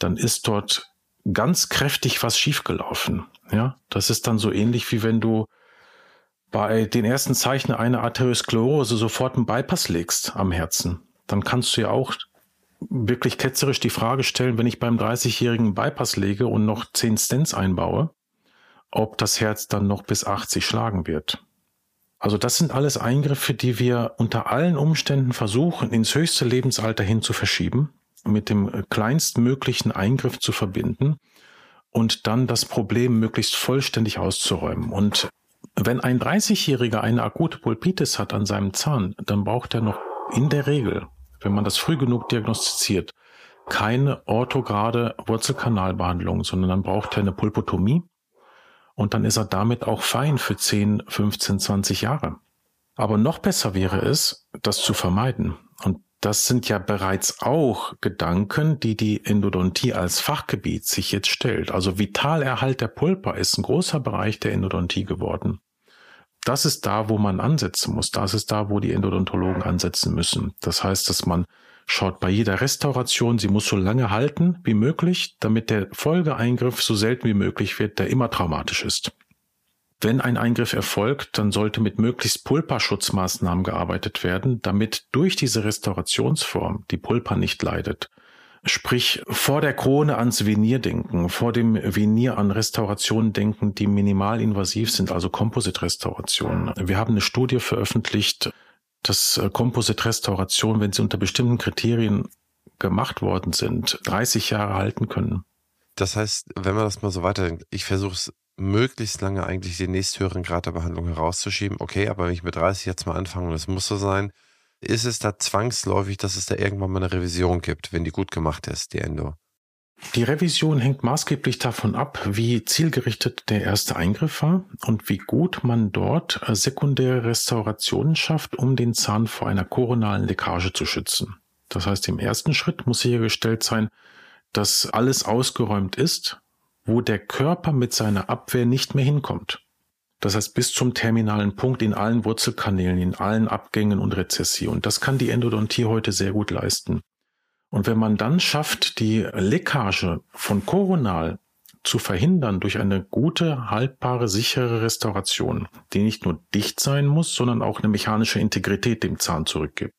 S2: dann ist dort ganz kräftig was schiefgelaufen. Ja, das ist dann so ähnlich wie wenn du bei den ersten Zeichen einer Arteriosklerose sofort einen Bypass legst am Herzen. Dann kannst du ja auch wirklich ketzerisch die Frage stellen, wenn ich beim 30-jährigen Bypass lege und noch 10 Stents einbaue, ob das Herz dann noch bis 80 schlagen wird. Also das sind alles Eingriffe, die wir unter allen Umständen versuchen, ins höchste Lebensalter hin zu verschieben, mit dem kleinstmöglichen Eingriff zu verbinden und dann das Problem möglichst vollständig auszuräumen. Und wenn ein 30-Jähriger eine akute Pulpitis hat an seinem Zahn, dann braucht er noch in der Regel, wenn man das früh genug diagnostiziert, keine orthograde Wurzelkanalbehandlung, sondern dann braucht er eine Pulpotomie und dann ist er damit auch fein für 10, 15, 20 Jahre. Aber noch besser wäre es, das zu vermeiden. Und das sind ja bereits auch Gedanken, die die Endodontie als Fachgebiet sich jetzt stellt. Also Vitalerhalt der Pulpa ist ein großer Bereich der Endodontie geworden. Das ist da, wo man ansetzen muss. Das ist da, wo die Endodontologen ansetzen müssen. Das heißt, dass man schaut bei jeder Restauration, sie muss so lange halten wie möglich, damit der Folgeeingriff so selten wie möglich wird, der immer traumatisch ist. Wenn ein Eingriff erfolgt, dann sollte mit möglichst Pulpa-Schutzmaßnahmen gearbeitet werden, damit durch diese Restaurationsform die Pulpa nicht leidet. Sprich, vor der Krone ans Venier denken, vor dem Venier an Restaurationen denken, die minimalinvasiv sind, also Composite-Restaurationen. Wir haben eine Studie veröffentlicht, dass äh, Composite-Restauration, wenn sie unter bestimmten Kriterien gemacht worden sind, 30 Jahre halten können.
S1: Das heißt, wenn man das mal so weiterdenkt, ich versuche es möglichst lange eigentlich den nächsthöheren Grad der Behandlung herauszuschieben. Okay, aber wenn ich mit 30 jetzt mal anfange und es muss so sein, ist es da zwangsläufig, dass es da irgendwann mal eine Revision gibt, wenn die gut gemacht ist, die Endo?
S2: Die Revision hängt maßgeblich davon ab, wie zielgerichtet der erste Eingriff war und wie gut man dort äh, sekundäre Restaurationen schafft, um den Zahn vor einer koronalen Leckage zu schützen. Das heißt, im ersten Schritt muss sichergestellt sein, dass alles ausgeräumt ist, wo der Körper mit seiner Abwehr nicht mehr hinkommt. Das heißt, bis zum terminalen Punkt in allen Wurzelkanälen, in allen Abgängen und Rezessionen. Das kann die Endodontie heute sehr gut leisten. Und wenn man dann schafft, die Leckage von Koronal zu verhindern durch eine gute, haltbare, sichere Restauration, die nicht nur dicht sein muss, sondern auch eine mechanische Integrität dem Zahn zurückgibt,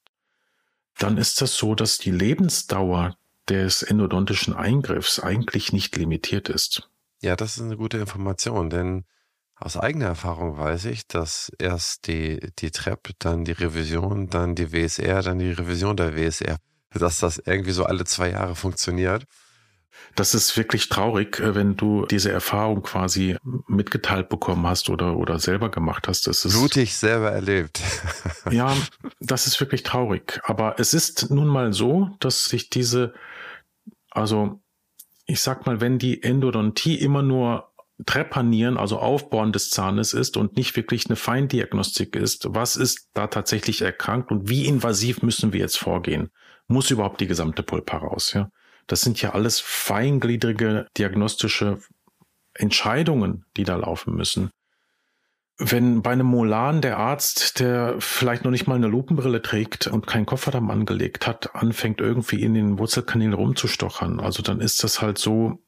S2: dann ist das so, dass die Lebensdauer des endodontischen Eingriffs eigentlich nicht limitiert ist.
S1: Ja, das ist eine gute Information, denn aus eigener Erfahrung weiß ich, dass erst die, die TREP, dann die Revision, dann die WSR, dann die Revision der WSR dass das irgendwie so alle zwei Jahre funktioniert.
S2: Das ist wirklich traurig, äh, wenn du diese Erfahrung quasi mitgeteilt bekommen hast oder, oder selber gemacht hast. Das ist,
S1: Blutig selber erlebt.
S2: ja, das ist wirklich traurig. Aber es ist nun mal so, dass sich diese, also ich sag mal, wenn die Endodontie immer nur Trepanieren, also Aufbauen des Zahnes ist und nicht wirklich eine Feindiagnostik ist, was ist da tatsächlich erkrankt und wie invasiv müssen wir jetzt vorgehen? Muss überhaupt die gesamte Pulpa raus. Ja? Das sind ja alles feingliedrige diagnostische Entscheidungen, die da laufen müssen. Wenn bei einem Molan der Arzt, der vielleicht noch nicht mal eine Lupenbrille trägt und keinen Kofferdamm angelegt hat, anfängt irgendwie in den Wurzelkanälen rumzustochern, also dann ist das halt so,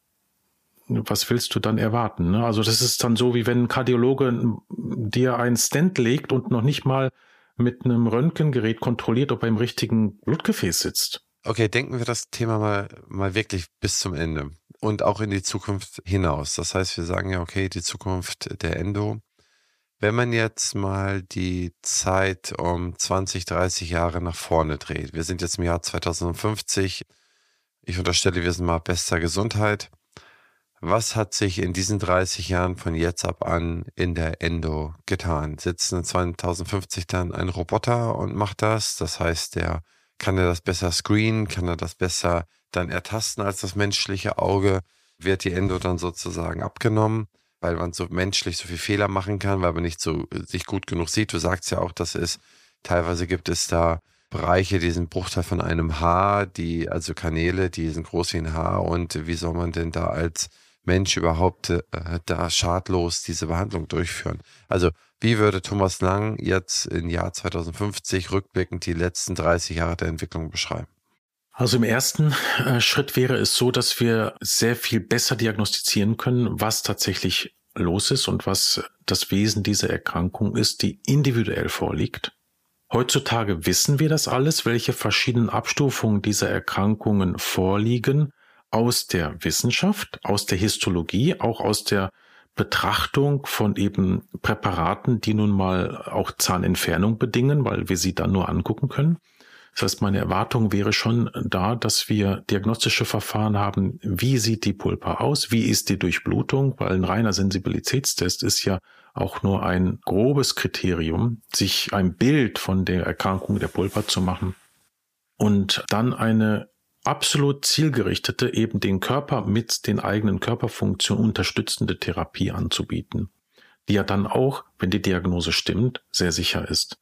S2: was willst du dann erwarten? Ne? Also das ist dann so, wie wenn ein Kardiologe dir einen Stent legt und noch nicht mal mit einem Röntgengerät kontrolliert, ob er im richtigen Blutgefäß sitzt.
S1: Okay, denken wir das Thema mal, mal wirklich bis zum Ende und auch in die Zukunft hinaus. Das heißt, wir sagen ja, okay, die Zukunft der Endo. Wenn man jetzt mal die Zeit um 20, 30 Jahre nach vorne dreht, wir sind jetzt im Jahr 2050, ich unterstelle, wir sind mal bester Gesundheit. Was hat sich in diesen 30 Jahren von jetzt ab an in der Endo getan? Sitzt in 2050 dann ein Roboter und macht das? Das heißt, der kann er das besser screenen? Kann er das besser dann ertasten als das menschliche Auge? Wird die Endo dann sozusagen abgenommen, weil man so menschlich so viel Fehler machen kann, weil man nicht so sich gut genug sieht? Du sagst ja auch, dass es teilweise gibt es da Bereiche, die sind Bruchteil von einem Haar, die, also Kanäle, die sind groß wie ein Haar und wie soll man denn da als Mensch überhaupt äh, da schadlos diese Behandlung durchführen? Also wie würde Thomas Lang jetzt im Jahr 2050 rückblickend die letzten 30 Jahre der Entwicklung beschreiben?
S2: Also im ersten äh, Schritt wäre es so, dass wir sehr viel besser diagnostizieren können, was tatsächlich los ist und was das Wesen dieser Erkrankung ist, die individuell vorliegt. Heutzutage wissen wir das alles, welche verschiedenen Abstufungen dieser Erkrankungen vorliegen aus der Wissenschaft, aus der Histologie, auch aus der Betrachtung von eben Präparaten, die nun mal auch Zahnentfernung bedingen, weil wir sie dann nur angucken können. Das heißt, meine Erwartung wäre schon da, dass wir diagnostische Verfahren haben. Wie sieht die Pulpa aus? Wie ist die Durchblutung? Weil ein reiner Sensibilitätstest ist ja auch nur ein grobes Kriterium, sich ein Bild von der Erkrankung der Pulpa zu machen und dann eine absolut zielgerichtete, eben den Körper mit den eigenen Körperfunktionen unterstützende Therapie anzubieten, die ja dann auch, wenn die Diagnose stimmt, sehr sicher ist.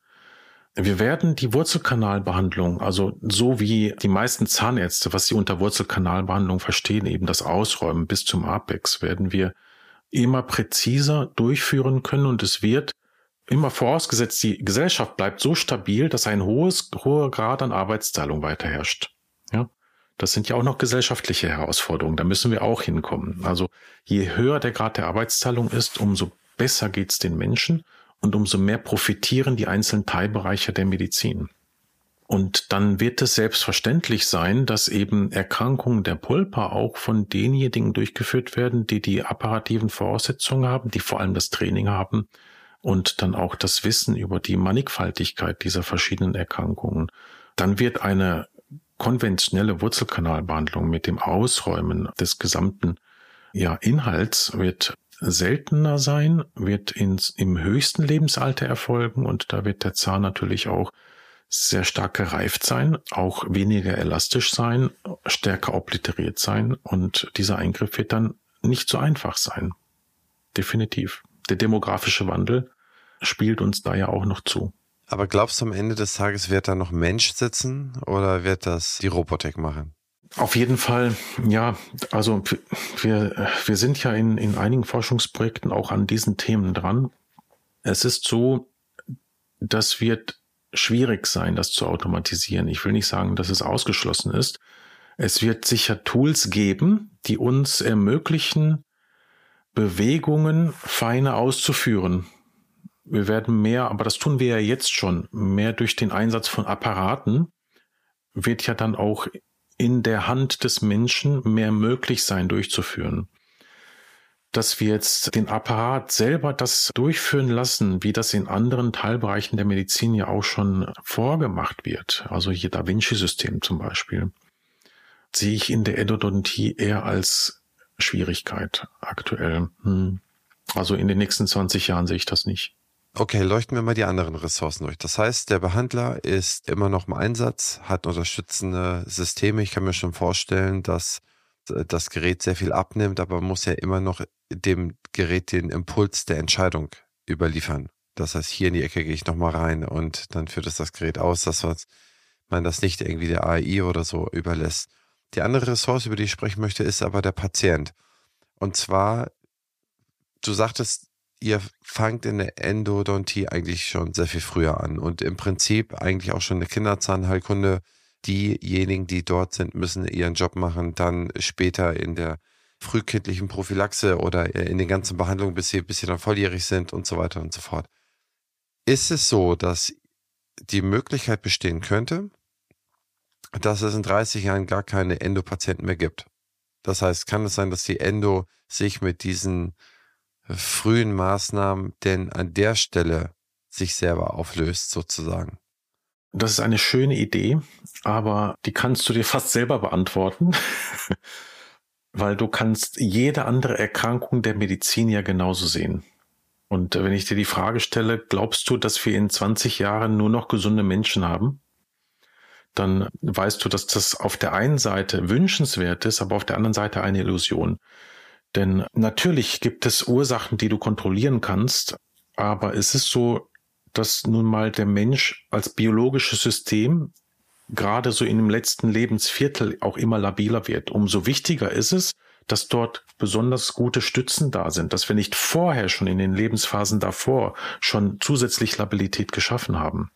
S2: Wir werden die Wurzelkanalbehandlung, also so wie die meisten Zahnärzte, was sie unter Wurzelkanalbehandlung verstehen, eben das Ausräumen bis zum Apex, werden wir immer präziser durchführen können und es wird immer vorausgesetzt, die Gesellschaft bleibt so stabil, dass ein hohes, hoher Grad an Arbeitsteilung weiter herrscht. Das sind ja auch noch gesellschaftliche Herausforderungen. Da müssen wir auch hinkommen. Also je höher der Grad der Arbeitsteilung ist, umso besser geht's den Menschen und umso mehr profitieren die einzelnen Teilbereiche der Medizin. Und dann wird es selbstverständlich sein, dass eben Erkrankungen der Pulpa auch von denjenigen durchgeführt werden, die die apparativen Voraussetzungen haben, die vor allem das Training haben und dann auch das Wissen über die Mannigfaltigkeit dieser verschiedenen Erkrankungen. Dann wird eine konventionelle Wurzelkanalbehandlung mit dem Ausräumen des gesamten ja, Inhalts wird seltener sein, wird ins, im höchsten Lebensalter erfolgen und da wird der Zahn natürlich auch sehr stark gereift sein, auch weniger elastisch sein, stärker obliteriert sein und dieser Eingriff wird dann nicht so einfach sein. Definitiv. Der demografische Wandel spielt uns da ja auch noch zu.
S1: Aber glaubst du, am Ende des Tages wird da noch Mensch sitzen oder wird das die Robotik machen?
S2: Auf jeden Fall, ja, also wir, wir sind ja in, in einigen Forschungsprojekten auch an diesen Themen dran. Es ist so, das wird schwierig sein, das zu automatisieren. Ich will nicht sagen, dass es ausgeschlossen ist. Es wird sicher Tools geben, die uns ermöglichen, Bewegungen feiner auszuführen. Wir werden mehr, aber das tun wir ja jetzt schon, mehr durch den Einsatz von Apparaten wird ja dann auch in der Hand des Menschen mehr möglich sein durchzuführen dass wir jetzt den Apparat selber das durchführen lassen, wie das in anderen Teilbereichen der Medizin ja auch schon vorgemacht wird. Also hier Da Vinci-System zum Beispiel. Sehe ich in der Endodontie eher als Schwierigkeit aktuell. Hm. Also in den nächsten 20 Jahren sehe ich das nicht.
S1: Okay, leuchten wir mal die anderen Ressourcen durch. Das heißt, der Behandler ist immer noch im Einsatz, hat unterstützende Systeme. Ich kann mir schon vorstellen, dass das Gerät sehr viel abnimmt, aber muss ja immer noch dem Gerät den Impuls der Entscheidung überliefern. Das heißt, hier in die Ecke gehe ich nochmal rein und dann führt es das Gerät aus, dass man das nicht irgendwie der AI oder so überlässt. Die andere Ressource, über die ich sprechen möchte, ist aber der Patient. Und zwar, du sagtest, ihr fangt in der Endodontie eigentlich schon sehr viel früher an und im Prinzip eigentlich auch schon eine Kinderzahnheilkunde diejenigen, die dort sind, müssen ihren Job machen, dann später in der frühkindlichen Prophylaxe oder in den ganzen Behandlungen, bis sie, bis sie dann volljährig sind und so weiter und so fort. Ist es so, dass die Möglichkeit bestehen könnte, dass es in 30 Jahren gar keine Endopatienten mehr gibt? Das heißt, kann es sein, dass die Endo sich mit diesen frühen Maßnahmen denn an der Stelle sich selber auflöst, sozusagen?
S2: Das ist eine schöne Idee, aber die kannst du dir fast selber beantworten, weil du kannst jede andere Erkrankung der Medizin ja genauso sehen. Und wenn ich dir die Frage stelle, glaubst du, dass wir in 20 Jahren nur noch gesunde Menschen haben? Dann weißt du, dass das auf der einen Seite wünschenswert ist, aber auf der anderen Seite eine Illusion. Denn natürlich gibt es Ursachen, die du kontrollieren kannst, aber es ist so, dass nun mal der Mensch als biologisches System gerade so in dem letzten Lebensviertel auch immer labiler wird. Umso wichtiger ist es, dass dort besonders gute Stützen da sind, dass wir nicht vorher schon in den Lebensphasen davor schon zusätzlich Labilität geschaffen haben.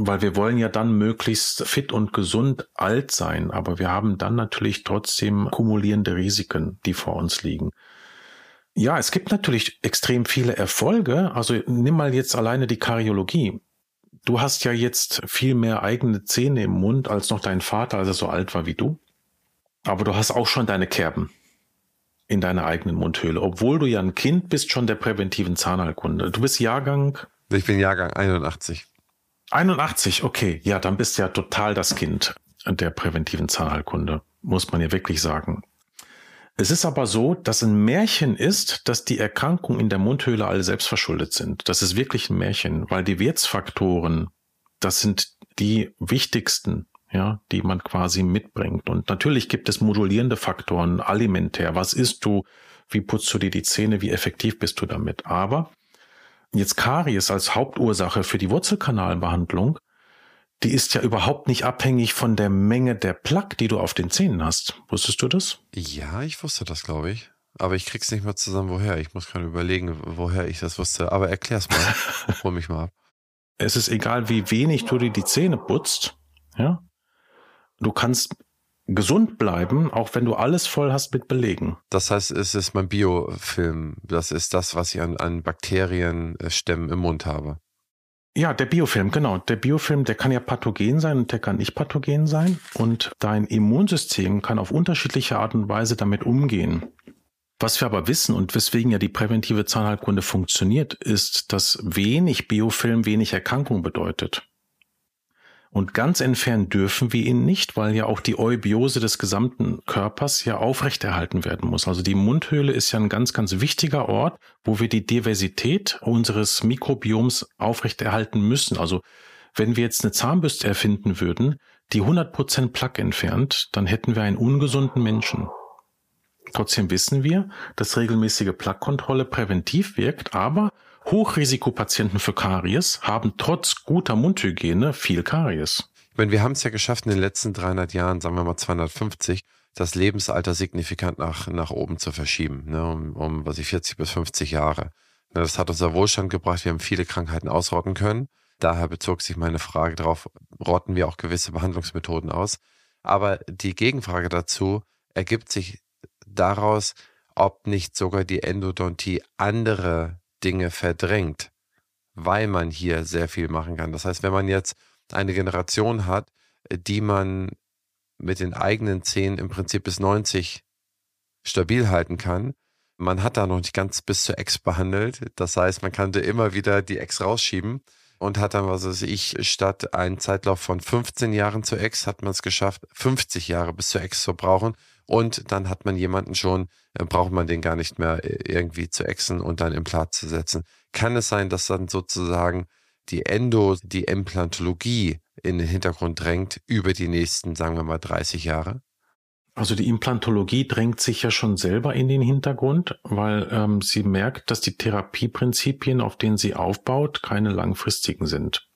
S2: Weil wir wollen ja dann möglichst fit und gesund alt sein, aber wir haben dann natürlich trotzdem kumulierende Risiken, die vor uns liegen. Ja, es gibt natürlich extrem viele Erfolge. Also nimm mal jetzt alleine die Kariologie. Du hast ja jetzt viel mehr eigene Zähne im Mund als noch dein Vater, als er so alt war wie du. Aber du hast auch schon deine Kerben in deiner eigenen Mundhöhle, obwohl du ja ein Kind bist schon der präventiven Zahnheilkunde. Du bist Jahrgang?
S1: Ich bin Jahrgang 81.
S2: 81, okay. Ja, dann bist du ja total das Kind der präventiven Zahnheilkunde, muss man ja wirklich sagen. Es ist aber so, dass ein Märchen ist, dass die Erkrankungen in der Mundhöhle alle selbst verschuldet sind. Das ist wirklich ein Märchen, weil die Wirtsfaktoren, das sind die wichtigsten, ja, die man quasi mitbringt. Und natürlich gibt es modulierende Faktoren, alimentär. Was isst du? Wie putzt du dir die Zähne? Wie effektiv bist du damit? Aber jetzt Karies als Hauptursache für die Wurzelkanalbehandlung die ist ja überhaupt nicht abhängig von der Menge der Plaque, die du auf den Zähnen hast. Wusstest du das?
S1: Ja, ich wusste das, glaube ich. Aber ich krieg's nicht mehr zusammen, woher. Ich muss gerade überlegen, woher ich das wusste. Aber erklär's mal. Hol mich mal ab.
S2: Es ist egal, wie wenig du dir die Zähne putzt. Ja. Du kannst gesund bleiben, auch wenn du alles voll hast mit Belegen.
S1: Das heißt, es ist mein Biofilm. Das ist das, was ich an, an Bakterienstämmen im Mund habe.
S2: Ja, der Biofilm, genau. Der Biofilm, der kann ja pathogen sein und der kann nicht pathogen sein. Und dein Immunsystem kann auf unterschiedliche Art und Weise damit umgehen. Was wir aber wissen und weswegen ja die präventive Zahnheilkunde funktioniert, ist, dass wenig Biofilm wenig Erkrankung bedeutet. Und ganz entfernen dürfen wir ihn nicht, weil ja auch die Eubiose des gesamten Körpers ja aufrechterhalten werden muss. Also die Mundhöhle ist ja ein ganz, ganz wichtiger Ort, wo wir die Diversität unseres Mikrobioms aufrechterhalten müssen. Also wenn wir jetzt eine Zahnbürste erfinden würden, die 100% Plaque entfernt, dann hätten wir einen ungesunden Menschen. Trotzdem wissen wir, dass regelmäßige Plaque-Kontrolle präventiv wirkt, aber Hochrisikopatienten für Karies haben trotz guter Mundhygiene viel Karies.
S1: Meine, wir haben es ja geschafft in den letzten 300 Jahren, sagen wir mal 250, das Lebensalter signifikant nach, nach oben zu verschieben, ne, um, um, was ich, 40 bis 50 Jahre. Das hat unser Wohlstand gebracht, wir haben viele Krankheiten ausrotten können. Daher bezog sich meine Frage darauf, rotten wir auch gewisse Behandlungsmethoden aus. Aber die Gegenfrage dazu ergibt sich daraus, ob nicht sogar die Endodontie andere Dinge verdrängt, weil man hier sehr viel machen kann. Das heißt, wenn man jetzt eine Generation hat, die man mit den eigenen Zähnen im Prinzip bis 90 stabil halten kann, man hat da noch nicht ganz bis zur Ex behandelt. Das heißt, man kann immer wieder die Ex rausschieben und hat dann, was weiß ich, statt einen Zeitlauf von 15 Jahren zur Ex, hat man es geschafft, 50 Jahre bis zur Ex zu brauchen und dann hat man jemanden schon, äh, braucht man den gar nicht mehr äh, irgendwie zu exen und dann im Implant zu setzen. Kann es sein, dass dann sozusagen die Endo, die Implantologie in den Hintergrund drängt über die nächsten, sagen wir mal, 30 Jahre?
S2: Also die Implantologie drängt sich ja schon selber in den Hintergrund, weil ähm, sie merkt, dass die Therapieprinzipien, auf denen sie aufbaut, keine langfristigen sind.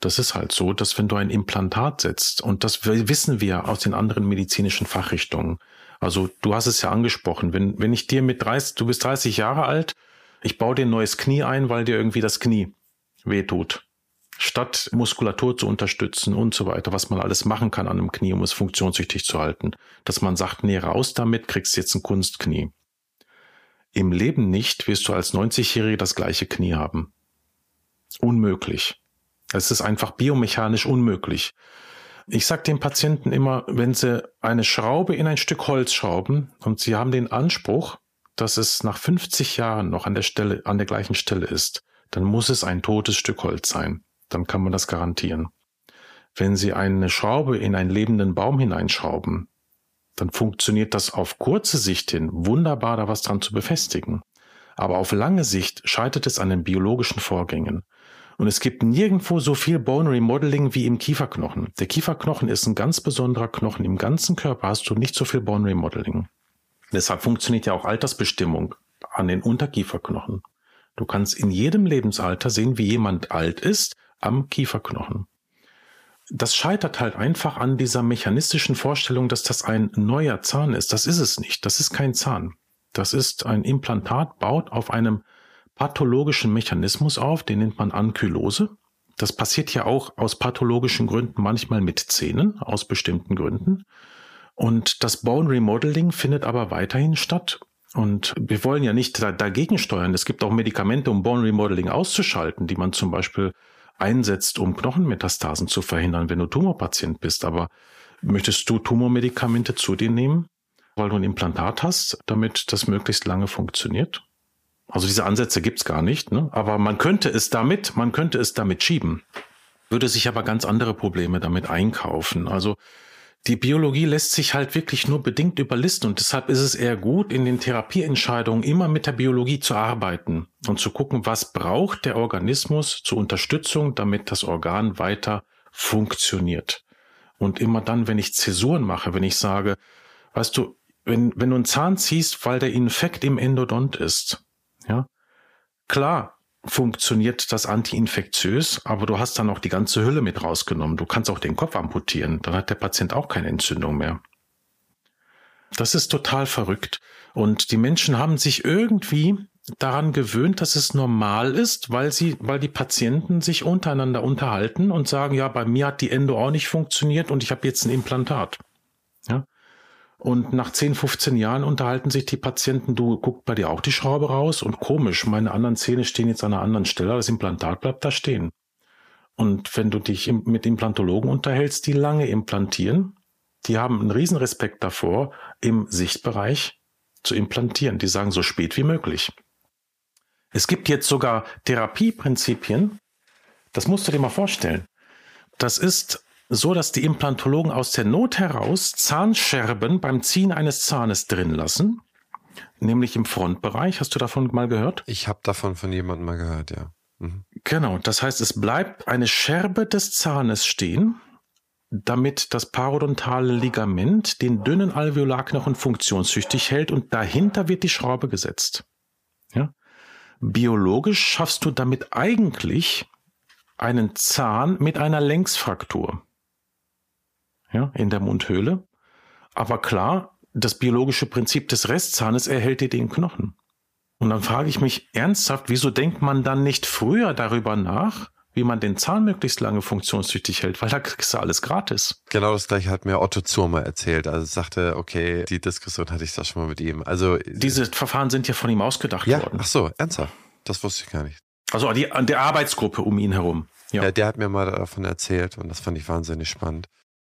S2: Das ist halt so, dass wenn du ein Implantat setzt, und das wissen wir aus den anderen medizinischen Fachrichtungen, also du hast es ja angesprochen, wenn, wenn ich dir mit 30, du bist 30 Jahre alt, ich baue dir ein neues Knie ein, weil dir irgendwie das Knie wehtut. statt Muskulatur zu unterstützen und so weiter, was man alles machen kann an einem Knie, um es funktionstüchtig zu halten. Dass man sagt, nee, raus damit, kriegst jetzt ein Kunstknie. Im Leben nicht wirst du als 90-Jährige das gleiche Knie haben. Unmöglich. Es ist einfach biomechanisch unmöglich. Ich sage den Patienten immer, wenn sie eine Schraube in ein Stück Holz schrauben und sie haben den Anspruch, dass es nach 50 Jahren noch an der Stelle, an der gleichen Stelle ist, dann muss es ein totes Stück Holz sein. Dann kann man das garantieren. Wenn Sie eine Schraube in einen lebenden Baum hineinschrauben, dann funktioniert das auf kurze Sicht hin wunderbar, da was dran zu befestigen. Aber auf lange Sicht scheitert es an den biologischen Vorgängen. Und es gibt nirgendwo so viel Bone Remodeling wie im Kieferknochen. Der Kieferknochen ist ein ganz besonderer Knochen. Im ganzen Körper hast du nicht so viel Bone Remodeling. Deshalb funktioniert ja auch Altersbestimmung an den Unterkieferknochen. Du kannst in jedem Lebensalter sehen, wie jemand alt ist am Kieferknochen. Das scheitert halt einfach an dieser mechanistischen Vorstellung, dass das ein neuer Zahn ist. Das ist es nicht. Das ist kein Zahn. Das ist ein Implantat, baut auf einem pathologischen Mechanismus auf, den nennt man Ankylose. Das passiert ja auch aus pathologischen Gründen manchmal mit Zähnen, aus bestimmten Gründen. Und das Bone Remodeling findet aber weiterhin statt. Und wir wollen ja nicht dagegen steuern. Es gibt auch Medikamente, um Bone Remodeling auszuschalten, die man zum Beispiel einsetzt, um Knochenmetastasen zu verhindern, wenn du Tumorpatient bist. Aber möchtest du Tumormedikamente zu dir nehmen, weil du ein Implantat hast, damit das möglichst lange funktioniert? Also diese Ansätze gibt's gar nicht, ne? aber man könnte es damit, man könnte es damit schieben, würde sich aber ganz andere Probleme damit einkaufen. Also die Biologie lässt sich halt wirklich nur bedingt überlisten und deshalb ist es eher gut, in den Therapieentscheidungen immer mit der Biologie zu arbeiten und zu gucken, was braucht der Organismus zur Unterstützung, damit das Organ weiter funktioniert. Und immer dann, wenn ich Zäsuren mache, wenn ich sage, weißt du, wenn, wenn du einen Zahn ziehst, weil der Infekt im Endodont ist, ja, klar, funktioniert das antiinfektiös, aber du hast dann auch die ganze Hülle mit rausgenommen. Du kannst auch den Kopf amputieren, dann hat der Patient auch keine Entzündung mehr. Das ist total verrückt. Und die Menschen haben sich irgendwie daran gewöhnt, dass es normal ist, weil sie, weil die Patienten sich untereinander unterhalten und sagen, ja, bei mir hat die Endo auch nicht funktioniert und ich habe jetzt ein Implantat. Und nach 10, 15 Jahren unterhalten sich die Patienten, du guckt bei dir auch die Schraube raus und komisch, meine anderen Zähne stehen jetzt an einer anderen Stelle, das Implantat bleibt da stehen. Und wenn du dich mit Implantologen unterhältst, die lange implantieren, die haben einen riesen Respekt davor, im Sichtbereich zu implantieren. Die sagen so spät wie möglich. Es gibt jetzt sogar Therapieprinzipien, das musst du dir mal vorstellen. Das ist so dass die Implantologen aus der Not heraus Zahnscherben beim Ziehen eines Zahnes drin lassen, nämlich im Frontbereich. Hast du davon mal gehört?
S1: Ich habe davon von jemandem mal gehört, ja. Mhm.
S2: Genau, das heißt, es bleibt eine Scherbe des Zahnes stehen, damit das parodontale Ligament den dünnen Alveolarknochen funktionstüchtig hält und dahinter wird die Schraube gesetzt. Ja? Biologisch schaffst du damit eigentlich einen Zahn mit einer Längsfraktur ja, in der Mundhöhle. Aber klar, das biologische Prinzip des Restzahnes erhält dir den Knochen. Und dann frage ich mich ernsthaft, wieso denkt man dann nicht früher darüber nach, wie man den Zahn möglichst lange funktionstüchtig hält, weil da kriegst du alles gratis.
S1: Genau das gleiche hat mir Otto Zurmer erzählt. Also sagte, okay, die Diskussion hatte ich da schon mal mit ihm. Also
S2: diese Verfahren sind ja von ihm ausgedacht
S1: ja,
S2: worden.
S1: Ach so, ernsthaft. Das wusste ich gar nicht.
S2: Also die, an der Arbeitsgruppe um ihn herum.
S1: Ja. ja, der hat mir mal davon erzählt und das fand ich wahnsinnig spannend.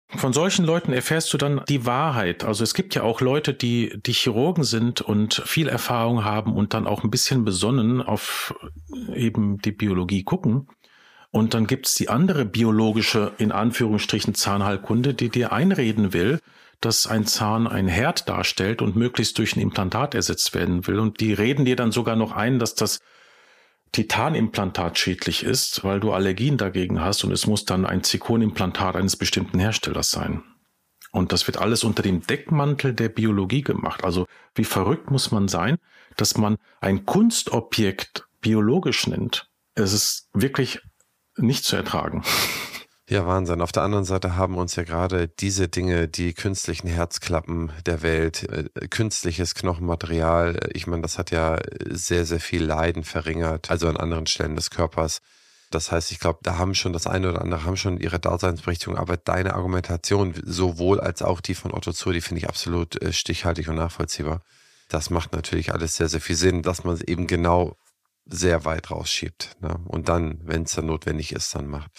S2: Von solchen Leuten erfährst du dann die Wahrheit. Also es gibt ja auch Leute, die, die Chirurgen sind und viel Erfahrung haben und dann auch ein bisschen besonnen auf eben die Biologie gucken. Und dann gibt's die andere biologische, in Anführungsstrichen, Zahnheilkunde, die dir einreden will, dass ein Zahn ein Herd darstellt und möglichst durch ein Implantat ersetzt werden will. Und die reden dir dann sogar noch ein, dass das Titanimplantat schädlich ist, weil du Allergien dagegen hast und es muss dann ein Zirkonimplantat eines bestimmten Herstellers sein. Und das wird alles unter dem Deckmantel der Biologie gemacht. Also wie verrückt muss man sein, dass man ein Kunstobjekt biologisch nennt. Es ist wirklich nicht zu ertragen.
S1: Ja, Wahnsinn. Auf der anderen Seite haben uns ja gerade diese Dinge, die künstlichen Herzklappen der Welt, äh, künstliches Knochenmaterial, äh, ich meine, das hat ja sehr, sehr viel Leiden verringert, also an anderen Stellen des Körpers. Das heißt, ich glaube, da haben schon das eine oder andere haben schon ihre Daseinsberechtigung, aber deine Argumentation, sowohl als auch die von Otto Zur, die finde ich absolut äh, stichhaltig und nachvollziehbar. Das macht natürlich alles sehr, sehr viel Sinn, dass man es eben genau sehr weit rausschiebt. Ne? Und dann, wenn es dann notwendig ist, dann macht.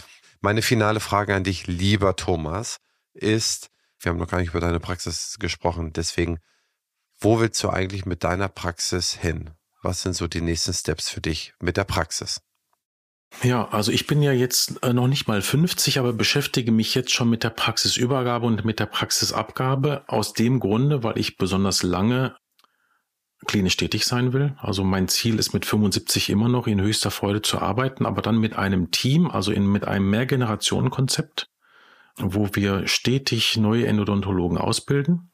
S1: Meine finale Frage an dich, lieber Thomas, ist, wir haben noch gar nicht über deine Praxis gesprochen, deswegen, wo willst du eigentlich mit deiner Praxis hin? Was sind so die nächsten Steps für dich mit der Praxis?
S2: Ja, also ich bin ja jetzt äh, noch nicht mal 50, aber beschäftige mich jetzt schon mit der Praxisübergabe und mit der Praxisabgabe aus dem Grunde, weil ich besonders lange klinisch tätig sein will. Also mein Ziel ist mit 75 immer noch in höchster Freude zu arbeiten, aber dann mit einem Team, also in, mit einem Mehrgenerationenkonzept, wo wir stetig neue Endodontologen ausbilden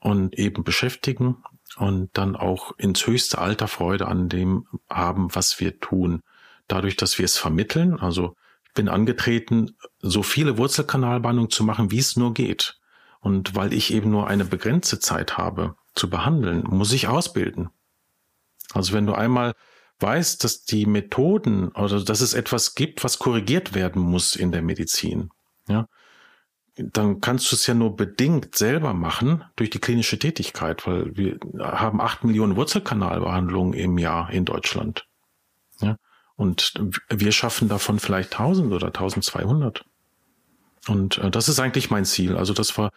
S2: und eben beschäftigen und dann auch ins höchste Alter Freude an dem haben, was wir tun. Dadurch, dass wir es vermitteln, also ich bin angetreten, so viele Wurzelkanalbehandlungen zu machen, wie es nur geht. Und weil ich eben nur eine begrenzte Zeit habe zu behandeln, muss ich ausbilden. Also wenn du einmal weißt, dass die Methoden oder also dass es etwas gibt, was korrigiert werden muss in der Medizin, ja, dann kannst du es ja nur bedingt selber machen durch die klinische Tätigkeit, weil wir haben acht Millionen Wurzelkanalbehandlungen im Jahr in Deutschland. Ja? Und wir schaffen davon vielleicht 1000 oder 1200. Und äh, das ist eigentlich mein Ziel. Also, dass wir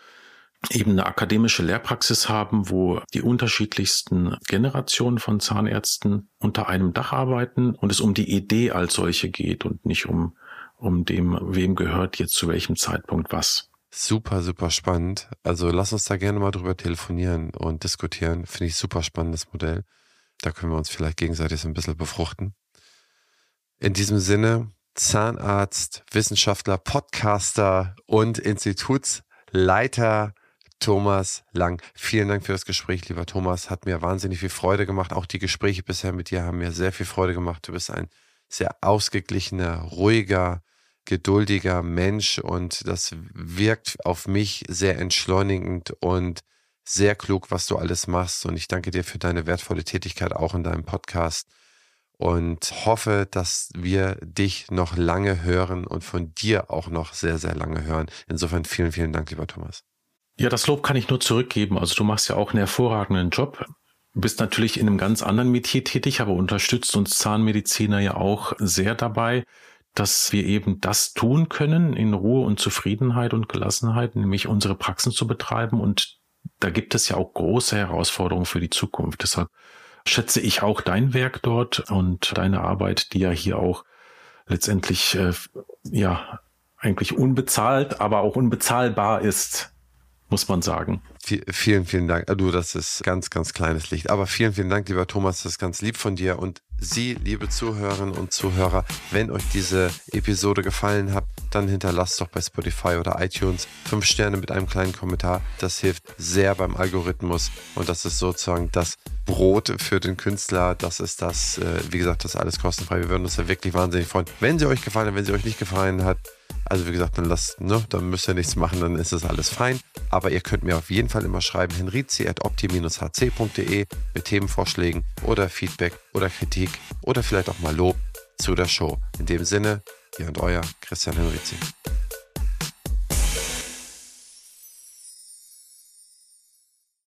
S2: eben eine akademische Lehrpraxis haben, wo die unterschiedlichsten Generationen von Zahnärzten unter einem Dach arbeiten und es um die Idee als solche geht und nicht um um dem, wem gehört jetzt zu welchem Zeitpunkt was.
S1: Super, super spannend. Also lass uns da gerne mal drüber telefonieren und diskutieren. Finde ich super spannendes Modell. Da können wir uns vielleicht gegenseitig so ein bisschen befruchten. In diesem Sinne, Zahnarzt, Wissenschaftler, Podcaster und Institutsleiter Thomas Lang. Vielen Dank für das Gespräch, lieber Thomas. Hat mir wahnsinnig viel Freude gemacht. Auch die Gespräche bisher mit dir haben mir sehr viel Freude gemacht. Du bist ein sehr ausgeglichener, ruhiger, geduldiger Mensch und das wirkt auf mich sehr entschleunigend und sehr klug, was du alles machst. Und ich danke dir für deine wertvolle Tätigkeit auch in deinem Podcast und hoffe, dass wir dich noch lange hören und von dir auch noch sehr, sehr lange hören. Insofern vielen, vielen Dank, lieber Thomas.
S2: Ja, das Lob kann ich nur zurückgeben. Also du machst ja auch einen hervorragenden Job. Bist natürlich in einem ganz anderen Metier tätig, aber unterstützt uns Zahnmediziner ja auch sehr dabei, dass wir eben das tun können in Ruhe und Zufriedenheit und Gelassenheit, nämlich unsere Praxen zu betreiben. Und da gibt es ja auch große Herausforderungen für die Zukunft. Deshalb schätze ich auch dein Werk dort und deine Arbeit, die ja hier auch letztendlich äh, ja eigentlich unbezahlt, aber auch unbezahlbar ist muss man sagen.
S1: vielen, vielen Dank. Ah, du, das ist ganz, ganz kleines Licht. Aber vielen, vielen Dank, lieber Thomas. Das ist ganz lieb von dir. Und Sie, liebe Zuhörerinnen und Zuhörer, wenn euch diese Episode gefallen hat, dann hinterlasst doch bei Spotify oder iTunes fünf Sterne mit einem kleinen Kommentar. Das hilft sehr beim Algorithmus. Und das ist sozusagen das Brot für den Künstler. Das ist das, äh, wie gesagt, das ist alles kostenfrei. Wir würden uns da wirklich wahnsinnig freuen. Wenn sie euch gefallen hat, wenn sie euch nicht gefallen hat, also wie gesagt, dann lasst, ne, dann müsst ihr nichts machen, dann ist das alles fein. Aber ihr könnt mir auf jeden Fall immer schreiben, henrizi.opti-hc.de mit Themenvorschlägen oder Feedback oder Kritik oder vielleicht auch mal Lob zu der Show. In dem Sinne, ihr und euer Christian Henrizi.